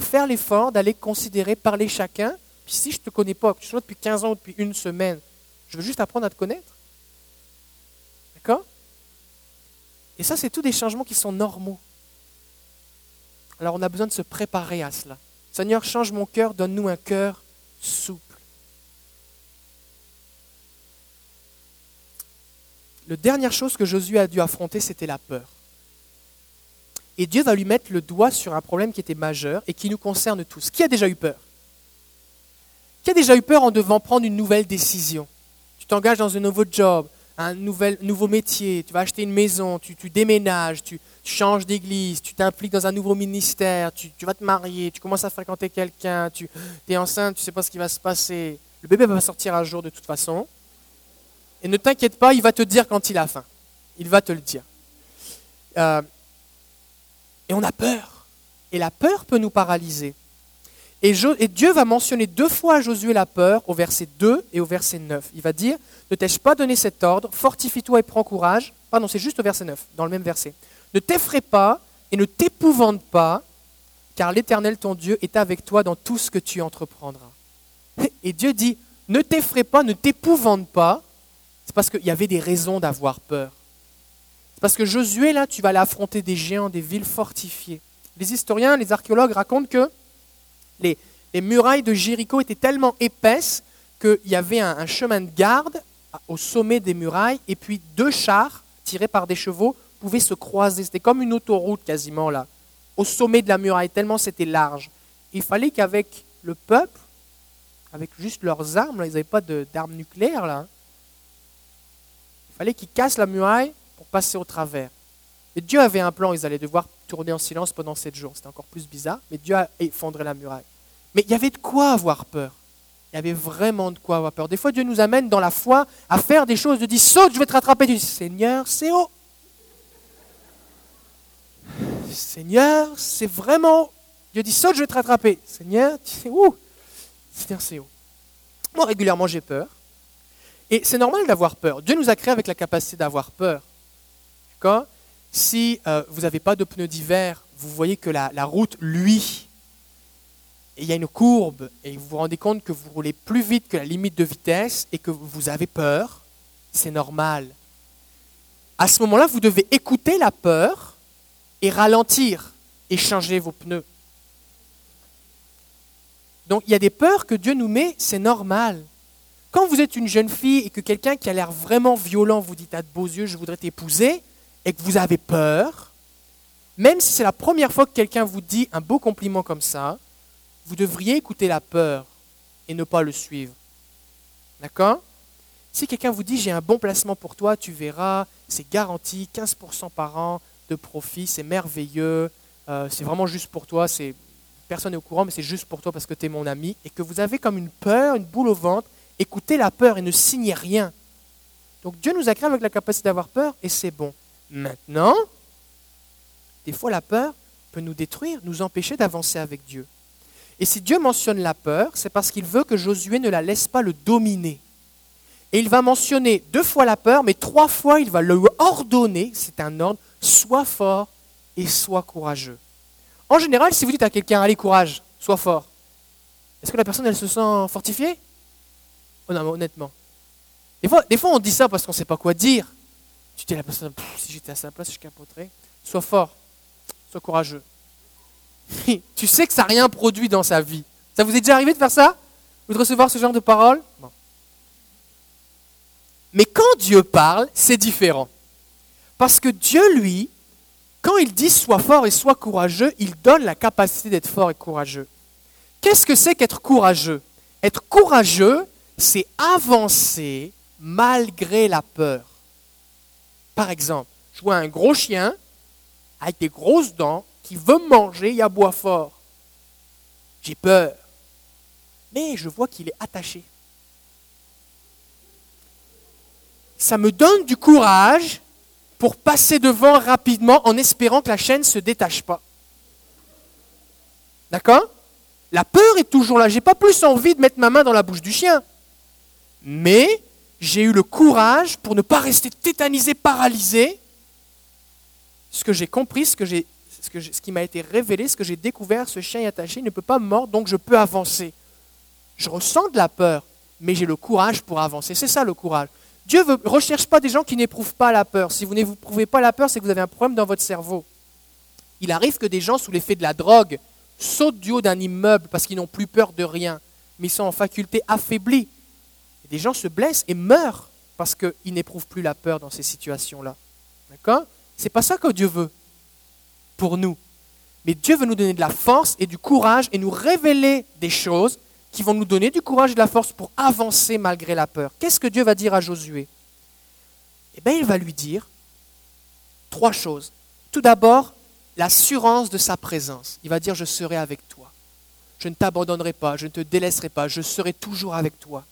faire l'effort d'aller considérer, parler chacun Puis si je ne te connais pas, que tu sois depuis 15 ans ou depuis une semaine, je veux juste apprendre à te connaître. D'accord? Et ça, c'est tous des changements qui sont normaux. Alors on a besoin de se préparer à cela. Seigneur, change mon cœur, donne-nous un cœur souple. La dernière chose que Josué a dû affronter, c'était la peur. Et Dieu va lui mettre le doigt sur un problème qui était majeur et qui nous concerne tous. Qui a déjà eu peur? Qui a déjà eu peur en devant prendre une nouvelle décision? Tu t'engages dans un nouveau job, un nouvel, nouveau métier, tu vas acheter une maison, tu, déménages, tu, changes d'église, tu t'impliques dans un nouveau ministère, tu, vas te marier, tu commences à fréquenter quelqu'un, tu es enceinte, tu ne sais pas ce qui va se passer. Le bébé va sortir un jour de toute façon. Et ne t'inquiète pas, il va te dire quand il a faim. Il va te le dire. Euh, et on a peur. Et la peur peut nous paralyser. Et, Dieu va mentionner deux fois à Josué la peur au verset 2 et au verset 9. Il va dire, ne t'ai-je pas donné cet ordre Fortifie-toi et prends courage. Pardon, c'est juste au verset 9, dans le même verset. Ne t'effraie pas et ne t'épouvante pas, car l'Éternel ton Dieu est avec toi dans tout ce que tu entreprendras. Et Dieu dit, ne t'effraie pas, ne t'épouvante pas, c'est parce qu'il y avait des raisons d'avoir peur. Parce que Josué, là, tu vas aller affronter des géants, des villes fortifiées. Les historiens, les archéologues racontent que les, murailles de Jéricho étaient tellement épaisses qu'il y avait un chemin de garde au sommet des murailles, et puis deux chars tirés par des chevaux pouvaient se croiser. C'était comme une autoroute quasiment là, au sommet de la muraille, tellement c'était large. Il fallait qu'avec le peuple, avec juste leurs armes, ils n'avaient pas d'armes nucléaires là, il fallait qu'ils cassent la muraille pour passer au travers. Et Dieu avait un plan, ils allaient devoir tourner en silence pendant sept jours. C'était encore plus bizarre, mais Dieu a effondré la muraille. Mais il y avait de quoi avoir peur. Il y avait vraiment de quoi avoir peur. Des fois, Dieu nous amène dans la foi à faire des choses. Dieu dit Saute, je vais te rattraper. Dieu dit Seigneur, c'est haut. Seigneur, c'est vraiment. Dieu dit saute, je vais te rattraper. Seigneur, c'est où Seigneur, c'est où Moi, régulièrement, j'ai peur. Et c'est normal d'avoir peur. Dieu nous a créés avec la capacité d'avoir peur. Si euh, vous n'avez pas de pneus d'hiver, vous voyez que la, route lui, et il y a une courbe, et vous vous rendez compte que vous roulez plus vite que la limite de vitesse et que vous avez peur, c'est normal. À ce moment-là, vous devez écouter la peur et ralentir et changer vos pneus. Donc il y a des peurs que Dieu nous met, c'est normal. Quand vous êtes une jeune fille et que quelqu'un qui a l'air vraiment violent vous dit à de beaux yeux, je voudrais t'épouser, et que vous avez peur, même si c'est la première fois que quelqu'un vous dit un beau compliment comme ça, vous devriez écouter la peur et ne pas le suivre. D'accord? Si quelqu'un vous dit j'ai un bon placement pour toi, tu verras, c'est garanti, 15% par an, de profit, c'est merveilleux, euh, c'est vraiment juste pour toi, personne n'est au courant, mais c'est juste pour toi parce que tu es mon ami, et que vous avez comme une peur, une boule au ventre, écoutez la peur et ne signez rien. Donc Dieu nous a créé avec la capacité d'avoir peur, et c'est bon. Maintenant, des fois la peur peut nous détruire, nous empêcher d'avancer avec Dieu. Et si Dieu mentionne la peur, c'est parce qu'il veut que Josué ne la laisse pas le dominer. Et il va mentionner deux fois la peur, mais trois fois il va le ordonner, c'est un ordre, sois fort et sois courageux. En général, si vous dites à quelqu'un, allez, courage, sois fort, est-ce que la personne, elle se sent fortifiée? Non, Honnêtement. Des fois, des fois, on dit ça parce qu'on ne sait pas quoi dire. Tu dis à la personne, si j'étais à sa place, je capoterais. Sois fort, sois courageux. tu sais que ça n'a rien produit dans sa vie. Ça vous est déjà arrivé de faire ça? Ou de recevoir ce genre de paroles? Mais quand Dieu parle, c'est différent. Parce que Dieu, lui, quand il dit sois fort et sois courageux, il donne la capacité d'être fort et courageux. Qu'est-ce que c'est qu'être courageux? Être courageux, c'est avancer malgré la peur. Par exemple, je vois un gros chien avec des grosses dents qui veut me manger il bois fort. J'ai peur. Mais je vois qu'il est attaché. Ça me donne du courage pour passer devant rapidement en espérant que la chaîne ne se détache pas. D'accord? La peur est toujours là. J'ai pas plus envie de mettre ma main dans la bouche du chien. Mais j'ai eu le courage pour ne pas rester tétanisé, paralysé. Ce que j'ai compris, ce, que j'ai, ce, que ce qui m'a été révélé, ce que j'ai découvert, ce chien est attaché, il ne peut pas mordre, donc je peux avancer. Je ressens de la peur, mais j'ai le courage pour avancer. C'est ça le courage. Dieu ne recherche pas des gens qui n'éprouvent pas la peur. Si vous n'éprouvez pas la peur, c'est que vous avez un problème dans votre cerveau. Il arrive que des gens sous l'effet de la drogue sautent du haut d'un immeuble parce qu'ils n'ont plus peur de rien, mais ils sont en faculté affaiblis. Des gens se blessent et meurent parce qu'ils n'éprouvent plus la peur dans ces situations-là. D'accord? C'est pas ça que Dieu veut pour nous. Mais Dieu veut nous donner de la force et du courage et nous révéler des choses qui vont nous donner du courage et de la force pour avancer malgré la peur. Qu'est-ce que Dieu va dire à Josué? Eh bien, il va lui dire trois choses. Tout d'abord, l'assurance de sa présence. Il va dire, je serai avec toi. Je ne t'abandonnerai pas, je ne te délaisserai pas, je serai toujours avec toi.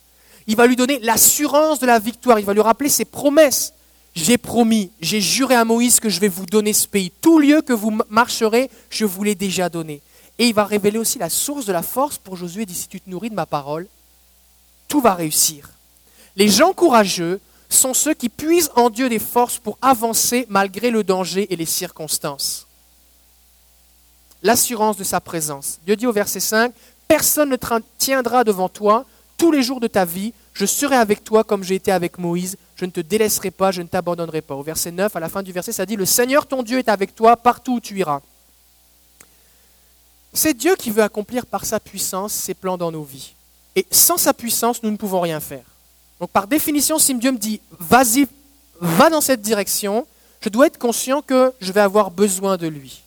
Il va lui donner l'assurance de la victoire, il va lui rappeler ses promesses. J'ai promis, j'ai juré à Moïse que je vais vous donner ce pays. Tout lieu que vous marcherez, je vous l'ai déjà donné. Et il va révéler aussi la source de la force pour Josué, dit si tu te nourris de ma parole, tout va réussir. Les gens courageux sont ceux qui puisent en Dieu des forces pour avancer malgré le danger et les circonstances. L'assurance de sa présence. Dieu dit au verset 5, Personne ne tiendra devant toi tous les jours de ta vie, je serai avec toi comme j'ai été avec Moïse, je ne te délaisserai pas, je ne t'abandonnerai pas. Au verset 9, à la fin du verset, ça dit, Le Seigneur ton Dieu est avec toi partout où tu iras. C'est Dieu qui veut accomplir par sa puissance ses plans dans nos vies. Et sans sa puissance, nous ne pouvons rien faire. Donc par définition, si Dieu me dit, vas-y, va dans cette direction, je dois être conscient que je vais avoir besoin de lui.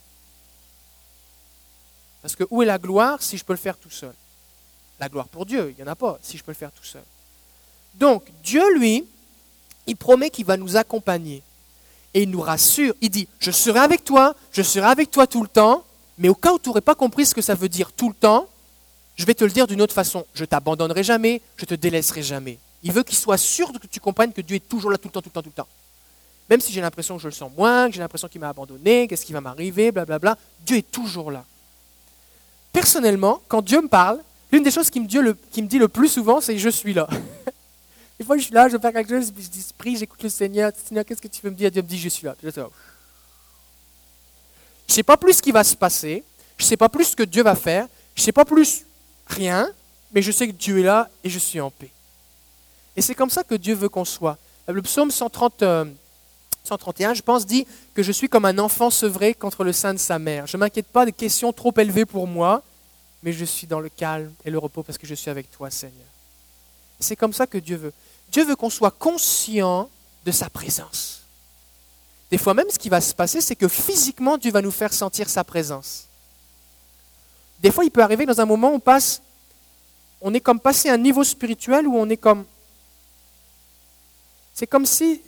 Parce que où est la gloire si je peux le faire tout seul? La gloire pour Dieu, il n'y en a pas si je peux le faire tout seul. Donc Dieu, lui, il promet qu'il va nous accompagner. Et il nous rassure, il dit, je serai avec toi, je serai avec toi tout le temps, mais au cas où tu n'aurais pas compris ce que ça veut dire tout le temps, je vais te le dire d'une autre façon. Je t'abandonnerai jamais, je te délaisserai jamais. Il veut qu'il soit sûr que tu comprennes que Dieu est toujours là tout le temps, tout le temps, tout le temps. Même si j'ai l'impression que je le sens moins, que j'ai l'impression qu'il m'a abandonné, qu'est-ce qui va m'arriver, blablabla, Dieu est toujours là. Personnellement, quand Dieu me parle, l'une des choses qu'il me, dit le, plus souvent, c'est je suis là. Des fois, je suis là, je faire quelque chose, je dis, prie, j'écoute le Seigneur. Seigneur, qu'est-ce que tu veux me dire? Dieu me dit, je suis là. Je ne sais pas plus ce qui va se passer, je ne sais pas plus ce que Dieu va faire, je ne sais pas plus rien, mais je sais que Dieu est là et je suis en paix. Et c'est comme ça que Dieu veut qu'on soit. Le psaume 130, 131, euh, je pense, dit que je suis comme un enfant sevré contre le sein de sa mère. Je ne m'inquiète pas des questions trop élevées pour moi, mais je suis dans le calme et le repos parce que je suis avec toi, Seigneur. C'est comme ça que Dieu veut. Dieu veut qu'on soit conscient de sa présence. Des fois même, ce qui va se passer, c'est que physiquement, Dieu va nous faire sentir sa présence. Des fois, il peut arriver dans un moment où on passe, on est comme passé à un niveau spirituel où on est comme... C'est comme si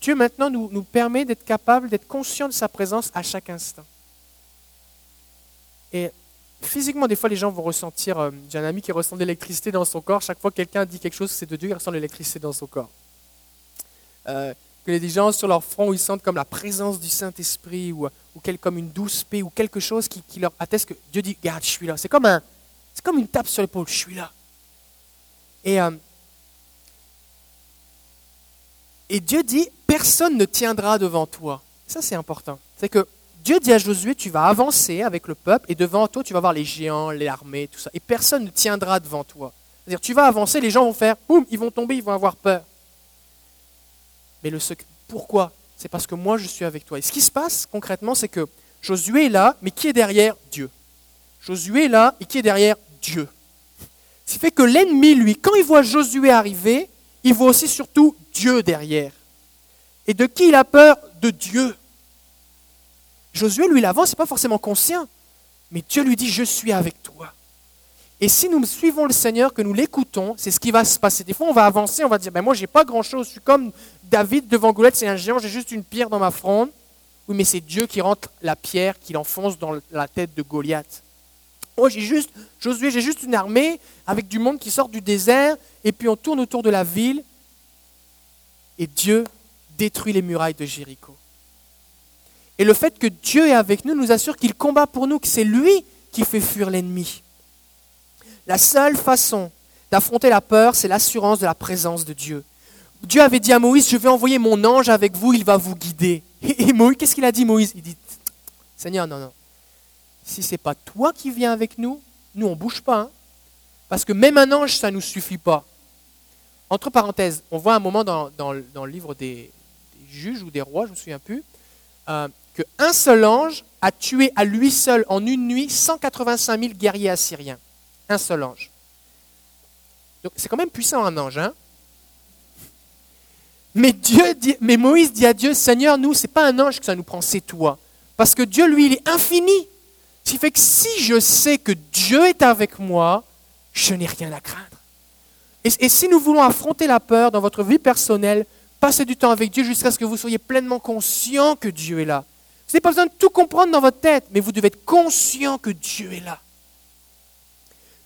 Dieu maintenant nous, nous permet d'être capable, d'être conscient de sa présence à chaque instant. Et physiquement, des fois, les gens vont ressentir. Euh, j'ai un ami qui ressent de l'électricité dans son corps. Chaque fois que quelqu'un dit quelque chose, c'est de Dieu, il ressent de l'électricité dans son corps. Euh, que les gens sur leur front, ils sentent comme la présence du Saint-Esprit ou, ou comme une douce paix ou quelque chose qui, leur atteste que Dieu dit Garde, je suis là. C'est comme, un, comme une tape sur l'épaule Je suis là. Et, euh, et Dieu dit Personne ne tiendra devant toi. Ça, c'est important. C'est que Dieu dit à Josué, tu vas avancer avec le peuple et devant toi, tu vas voir les géants, les armées, tout ça. Et personne ne tiendra devant toi. C'est-à-dire, tu vas avancer, les gens vont faire, boum, ils vont tomber, ils vont avoir peur. Mais le secret, pourquoi? C'est parce que moi, je suis avec toi. Et ce qui se passe concrètement, c'est que Josué est là, mais qui est derrière Dieu? Josué est là, et qui est derrière Dieu? Ce qui fait que l'ennemi, lui, quand il voit Josué arriver, il voit aussi surtout Dieu derrière. Et de qui il a peur? De Dieu. Josué, lui, il avance, n'est pas forcément conscient. Mais Dieu lui dit, je suis avec toi. Et si nous suivons le Seigneur, que nous l'écoutons, c'est ce qui va se passer. Des fois, on va avancer, on va dire, ben moi, j'ai pas grand-chose, je suis comme David devant Goliath, c'est un géant, j'ai juste une pierre dans ma fronde. Oui, mais c'est Dieu qui rentre la pierre, qui l'enfonce dans la tête de Goliath. Moi, j'ai juste, Josué, j'ai juste une armée avec du monde qui sort du désert, et puis on tourne autour de la ville, et Dieu détruit les murailles de Jéricho. Et le fait que Dieu est avec nous nous assure qu'il combat pour nous, que c'est lui qui fait fuir l'ennemi. La seule façon d'affronter la peur, c'est l'assurance de la présence de Dieu. Dieu avait dit à Moïse, je vais envoyer mon ange avec vous, il va vous guider. Et Moïse, qu'est-ce qu'il a dit Moïse? Il dit, Seigneur, non, non. Si ce n'est pas toi qui viens avec nous, nous, on bouge pas. Hein. parce que même un ange, ça ne nous suffit pas. Entre parenthèses, on voit un moment dans, le livre des, juges ou des rois, je ne me souviens plus, euh, qu'un seul ange a tué à lui seul en une nuit 185 000 guerriers assyriens. Un seul ange. Donc c'est quand même puissant un ange. Hein mais, Dieu mais Moïse dit à Dieu, Seigneur, nous, ce n'est pas un ange que ça nous prend, c'est toi. Parce que Dieu, lui, il est infini. Ce qui fait que si je sais que Dieu est avec moi, je n'ai rien à craindre. Et, si nous voulons affronter la peur dans votre vie personnelle, passez du temps avec Dieu jusqu'à ce que vous soyez pleinement conscient que Dieu est là. Vous n'avez pas besoin de tout comprendre dans votre tête, mais vous devez être conscient que Dieu est là.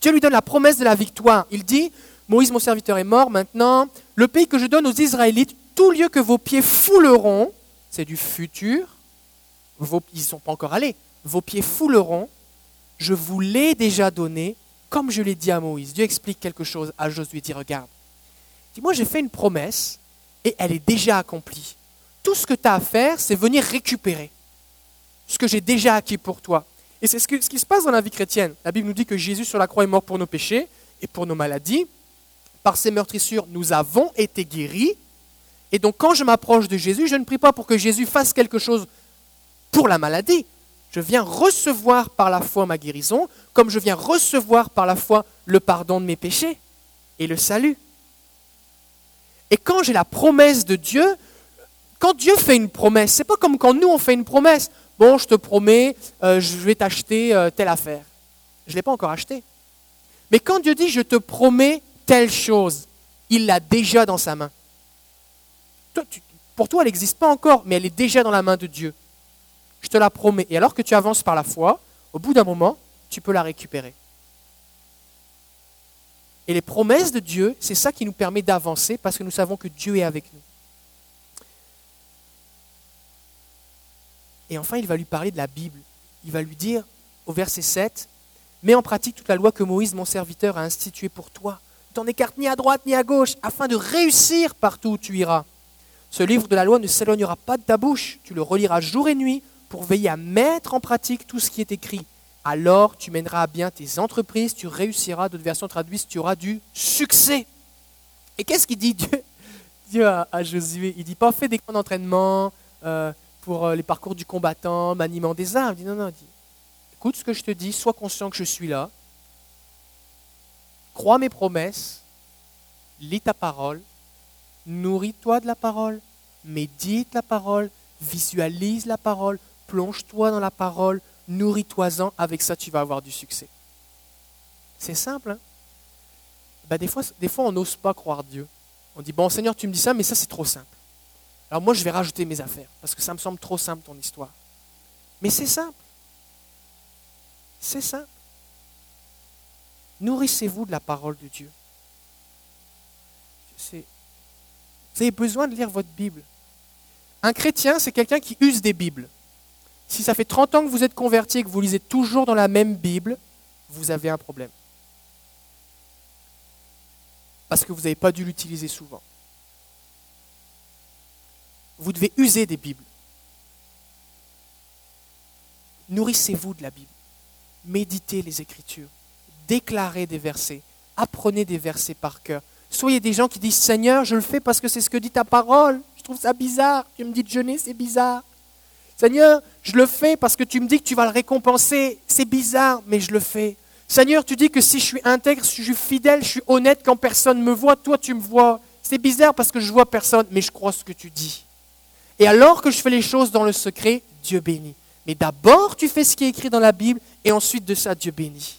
Dieu lui donne la promesse de la victoire. Il dit, Moïse, mon serviteur, est mort. Maintenant, le pays que je donne aux Israélites, tout lieu que vos pieds fouleront, c'est du futur, vos, ils ne sont pas encore allés, vos pieds fouleront, je vous l'ai déjà donné, comme je l'ai dit à Moïse. Dieu explique quelque chose à Josué, dit, regarde, dis moi j'ai fait une promesse et elle est déjà accomplie. Tout ce que tu as à faire, c'est venir récupérer ce que j'ai déjà acquis pour toi. Et c'est ce, qui se passe dans la vie chrétienne. La Bible nous dit que Jésus sur la croix est mort pour nos péchés et pour nos maladies par ses meurtrissures, nous avons été guéris. Et donc quand je m'approche de Jésus, je ne prie pas pour que Jésus fasse quelque chose pour la maladie. Je viens recevoir par la foi ma guérison, comme je viens recevoir par la foi le pardon de mes péchés et le salut. Et quand j'ai la promesse de Dieu, quand Dieu fait une promesse, c'est pas comme quand nous on fait une promesse. Bon, je te promets, euh, je vais t'acheter euh, telle affaire. Je ne l'ai pas encore acheté. Mais quand Dieu dit je te promets telle chose, il l'a déjà dans sa main. pour toi, elle n'existe pas encore, mais elle est déjà dans la main de Dieu. Je te la promets. Et alors que tu avances par la foi, au bout d'un moment, tu peux la récupérer. Et les promesses de Dieu, c'est ça qui nous permet d'avancer parce que nous savons que Dieu est avec nous. Et enfin, il va lui parler de la Bible. Il va lui dire au verset 7, Mets en pratique toute la loi que Moïse, mon serviteur, a instituée pour toi t'en écartes ni à droite ni à gauche, afin de réussir partout où tu iras. Ce livre de la loi ne s'éloignera pas de ta bouche, tu le reliras jour et nuit pour veiller à mettre en pratique tout ce qui est écrit. Alors tu mèneras à bien tes entreprises, tu réussiras, d'autres versions traduisent, tu auras du succès. Et qu'est-ce qu'il dit Dieu, Dieu à, Josué Il dit pas fais des camps d'entraînement euh, pour euh, les parcours du combattant, maniement des armes. Il dit non, non, écoute ce que je te dis, sois conscient que je suis là, crois mes promesses, lis ta parole, nourris-toi de la parole, médite la parole, visualise la parole, plonge-toi dans la parole, nourris-toi-en, avec ça tu vas avoir du succès. C'est simple. Hein fois, des fois, on n'ose pas croire Dieu. On dit, bon Seigneur, tu me dis ça, mais ça c'est trop simple. Alors moi, je vais rajouter mes affaires, parce que ça me semble trop simple ton histoire. Mais c'est simple. C'est simple. Nourrissez-vous de la parole de Dieu. Vous avez besoin de lire votre Bible. Un chrétien, c'est quelqu'un qui use des Bibles. Si ça fait 30 ans que vous êtes converti et que vous lisez toujours dans la même Bible, vous avez un problème. Parce que vous n'avez pas dû l'utiliser souvent. Vous devez user des Bibles. Nourrissez-vous de la Bible. Méditez les Écritures déclarez des versets, apprenez des versets par cœur. Soyez des gens qui disent Seigneur, je le fais parce que c'est ce que dit ta parole. Je trouve ça bizarre. Tu me dis de jeûner, c'est bizarre. Seigneur, je le fais parce que tu me dis que tu vas le récompenser. C'est bizarre, mais je le fais. Seigneur, tu dis que si je suis intègre, si je suis fidèle, je suis honnête quand personne me voit, toi tu me vois. C'est bizarre parce que je vois personne, mais je crois ce que tu dis. Et alors que je fais les choses dans le secret, Dieu bénit. Mais d'abord, tu fais ce qui est écrit dans la Bible et ensuite de ça, Dieu bénit.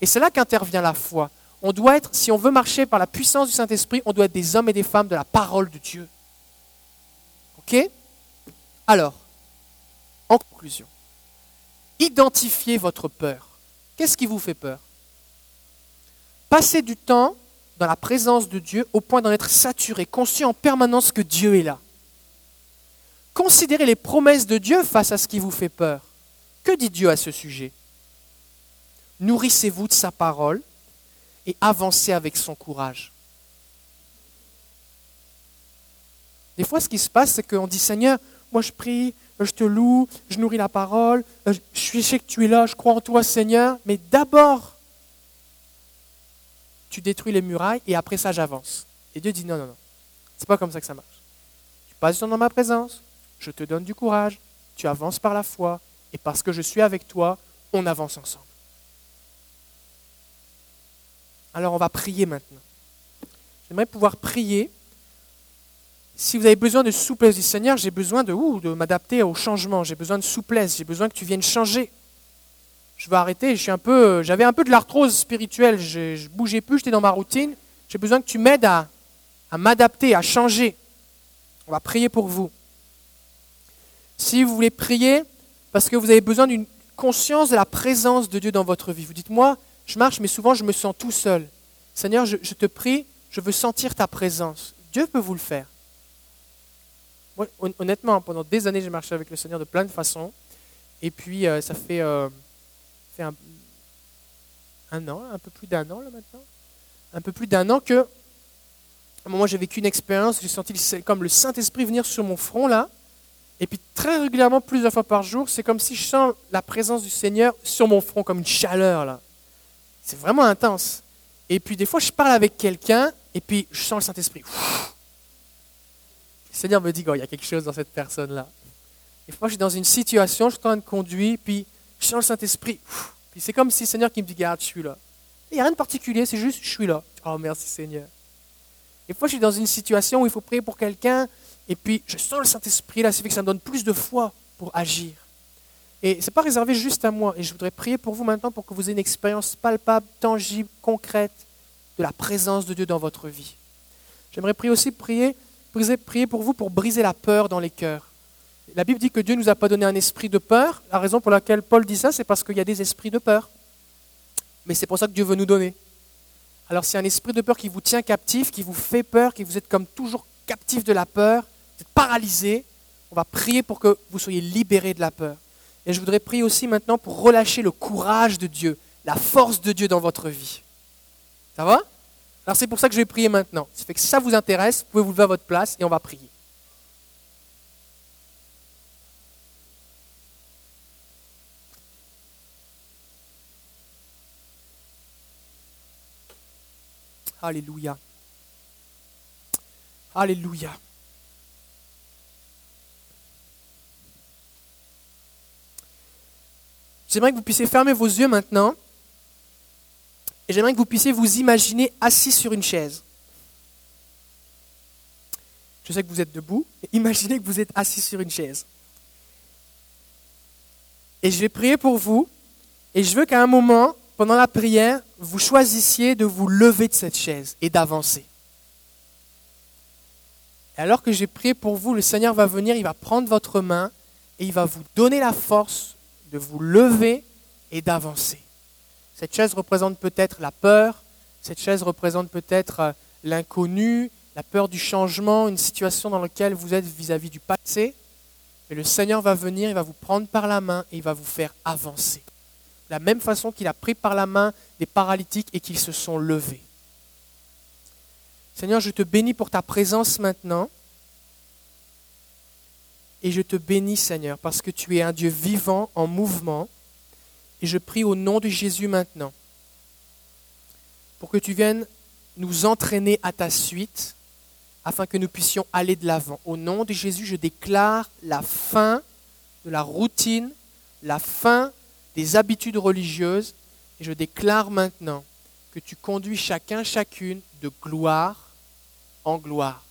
Et c'est là qu'intervient la foi. On doit être, si on veut marcher par la puissance du Saint-Esprit, on doit être des hommes et des femmes de la parole de Dieu. OK? Alors, en conclusion, identifiez votre peur. Qu'est-ce qui vous fait peur? Passez du temps dans la présence de Dieu au point d'en être saturé, conscient en permanence que Dieu est là. Considérez les promesses de Dieu face à ce qui vous fait peur. Que dit Dieu à ce sujet? Nourrissez-vous de sa parole et avancez avec son courage. Des fois, ce qui se passe, c'est qu'on dit Seigneur, moi je prie, je te loue, je nourris la parole, je sais que tu es là, je crois en toi, Seigneur, mais d'abord, tu détruis les murailles et après ça, j'avance. Et Dieu dit non, non, non. C'est pas comme ça que ça marche. Tu passes dans ma présence, je te donne du courage, tu avances par la foi, et parce que je suis avec toi, on avance ensemble. Alors on va prier maintenant. J'aimerais pouvoir prier. Si vous avez besoin de souplesse du Seigneur, j'ai besoin de, de m'adapter au changement, j'ai besoin de souplesse, j'ai besoin que tu viennes changer je vais arrêter. Je suis un peu, j'avais un peu de l'arthrose spirituelle. Je, ne bougeais plus, j'étais dans ma routine. J'ai besoin que tu m'aides à m'adapter, à changer. On va prier pour vous. Si vous voulez prier parce que vous avez besoin d'une conscience de la présence de Dieu dans votre vie, vous dites moi, je marche, mais souvent je me sens tout seul. Seigneur, je, te prie, je veux sentir ta présence. Dieu peut vous le faire. honnêtement, pendant des années, j'ai marché avec le Seigneur de plein de façons. Et puis, euh, ça fait euh, fait un, an, un peu plus d'un an là maintenant, un peu plus d'un an que, à un moment j'ai vécu une expérience, j'ai senti comme le Saint-Esprit venir sur mon front là, et puis très régulièrement, plusieurs fois par jour, c'est comme si je sens la présence du Seigneur sur mon front, comme une chaleur là. C'est vraiment intense. Et puis des fois, je parle avec quelqu'un, et puis je sens le Saint-Esprit. Le Seigneur me dit, oh, il y a quelque chose dans cette personne-là. Et fois, je suis dans une situation, je suis en train de conduire, puis je sens le Saint-Esprit. Puis c'est comme si le Seigneur me dit, garde, je suis là. Il n'y a rien de particulier, c'est juste, je suis là. Oh, merci Seigneur. Et fois, je suis dans une situation où il faut prier pour quelqu'un, et puis je sens le Saint-Esprit là, c'est fait que ça me donne plus de foi pour agir. Et ce n'est pas réservé juste à moi. Et je voudrais prier pour vous maintenant pour que vous ayez une expérience palpable, tangible, concrète de la présence de Dieu dans votre vie. J'aimerais prier aussi prier, prier pour vous pour briser la peur dans les cœurs. La Bible dit que Dieu ne nous a pas donné un esprit de peur. La raison pour laquelle Paul dit ça, c'est parce qu'il y a des esprits de peur. Mais c'est pour ça que Dieu veut nous donner. Alors c'est un esprit de peur qui vous tient captif, qui vous fait peur, qui vous êtes comme toujours captif de la peur, vous êtes paralysé. On va prier pour que vous soyez libérés de la peur. Et je voudrais prier aussi maintenant pour relâcher le courage de Dieu, la force de Dieu dans votre vie. Ça va? Alors c'est pour ça que je vais prier maintenant. Ça fait que si ça vous intéresse, vous pouvez vous lever à votre place et on va prier. Alléluia. Alléluia. J'aimerais que vous puissiez fermer vos yeux maintenant. Et j'aimerais que vous puissiez vous imaginer assis sur une chaise. Je sais que vous êtes debout. imaginez que vous êtes assis sur une chaise. Et je vais prier pour vous. Et je veux qu'à un moment, pendant la prière, vous choisissiez de vous lever de cette chaise et d'avancer. Et alors que j'ai prié pour vous, le Seigneur va venir, il va prendre votre main et il va vous donner la force de vous lever et d'avancer. Cette chaise représente peut-être la peur, cette chaise représente peut-être euh, l'inconnu, la peur du changement, une situation dans laquelle vous êtes vis-à-vis du passé. Mais le Seigneur va venir, il va vous prendre par la main et il va vous faire avancer la même façon qu'il a pris par la main des paralytiques et qu'ils se sont levés. Seigneur, je te bénis pour ta présence maintenant. Et je te bénis, Seigneur, parce que tu es un Dieu vivant, en mouvement. Et je prie au nom de Jésus maintenant, pour que tu viennes nous entraîner à ta suite, afin que nous puissions aller de l'avant. Au nom de Jésus, je déclare la fin de la routine, la fin des habitudes religieuses, et je déclare maintenant que tu conduis chacun, chacune de gloire en gloire.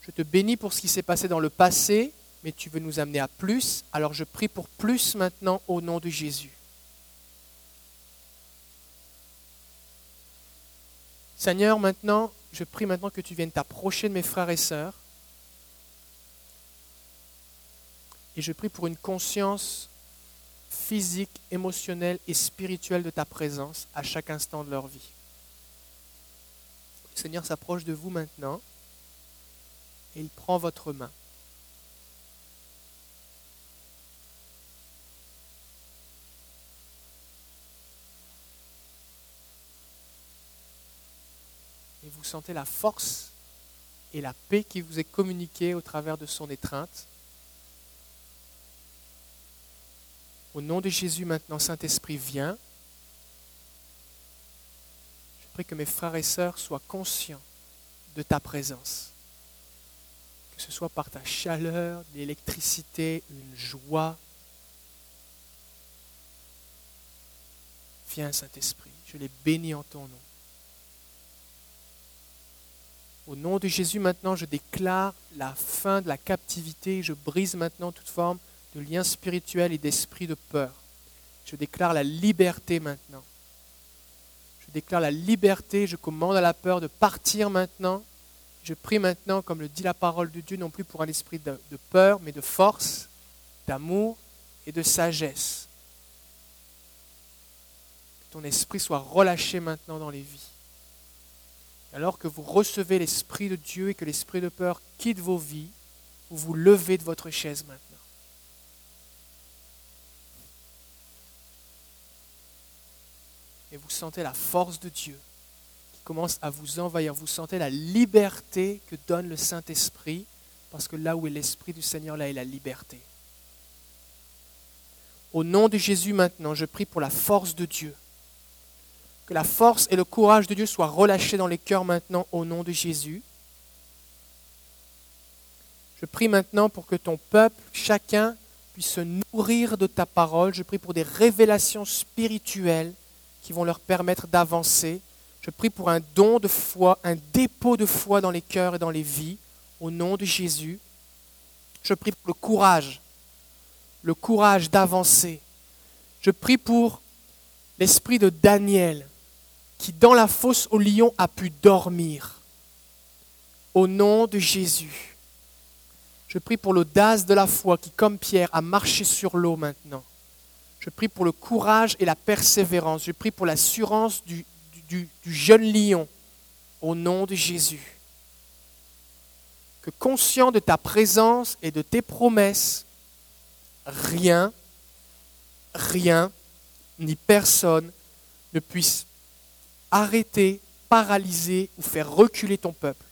Je te bénis pour ce qui s'est passé dans le passé, mais tu veux nous amener à plus, alors je prie pour plus maintenant au nom de Jésus. Seigneur, maintenant, je prie maintenant que tu viennes t'approcher de mes frères et sœurs. Et je prie pour une conscience physique, émotionnelle et spirituelle de ta présence à chaque instant de leur vie. Le Seigneur s'approche de vous maintenant et il prend votre main. Sentez la force et la paix qui vous est communiquée au travers de son étreinte. Au nom de Jésus maintenant, Saint-Esprit, viens. Je prie que mes frères et sœurs soient conscients de ta présence. Que ce soit par ta chaleur, l'électricité, une joie. Viens, Saint-Esprit, je les bénis en ton nom. Au nom de Jésus, maintenant, je déclare la fin de la captivité. Je brise maintenant toute forme de lien spirituel et d'esprit de peur. Je déclare la liberté maintenant. Je déclare la liberté. Je commande à la peur de partir maintenant. Je prie maintenant, comme le dit la parole de Dieu, non plus pour un esprit de, peur, mais de force, d'amour et de sagesse. Que ton esprit soit relâché maintenant dans les vies alors que vous recevez l'Esprit de Dieu et que l'Esprit de peur quitte vos vies, vous vous levez de votre chaise maintenant. Et vous sentez la force de Dieu qui commence à vous envahir. Vous sentez la liberté que donne le Saint-Esprit, parce que là où est l'Esprit du Seigneur, là est la liberté. Au nom de Jésus maintenant, je prie pour la force de Dieu que la force et le courage de Dieu soient relâchés dans les cœurs maintenant au nom de Jésus. Je prie maintenant pour que ton peuple, chacun, puisse se nourrir de ta parole. Je prie pour des révélations spirituelles qui vont leur permettre d'avancer. Je prie pour un don de foi, un dépôt de foi dans les cœurs et dans les vies, au nom de Jésus. Je prie pour le courage, le courage d'avancer. Je prie pour l'esprit de Daniel, qui dans la fosse au lion a pu dormir. Au nom de Jésus, je prie pour l'audace de la foi qui, comme Pierre, a marché sur l'eau maintenant. Je prie pour le courage et la persévérance. Je prie pour l'assurance du, jeune lion. Au nom de Jésus. Que conscient de ta présence et de tes promesses, rien, rien, ni personne ne puisse arrêter, paralyser ou faire reculer ton peuple.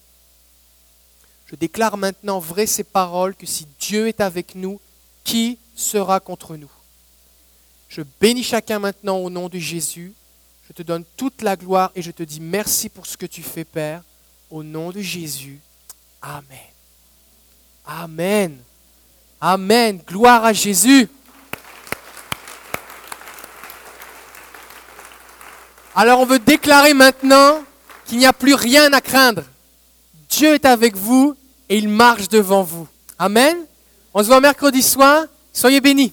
Je déclare maintenant vrai ces paroles que si Dieu est avec nous, qui sera contre nous? Je bénis chacun maintenant au nom de Jésus. Je te donne toute la gloire et je te dis merci pour ce que tu fais, Père. Au nom de Jésus. Amen. Amen. Amen. Gloire à Jésus. Alors on veut déclarer maintenant qu'il n'y a plus rien à craindre. Dieu est avec vous et il marche devant vous. Amen. On se voit mercredi soir. Soyez bénis.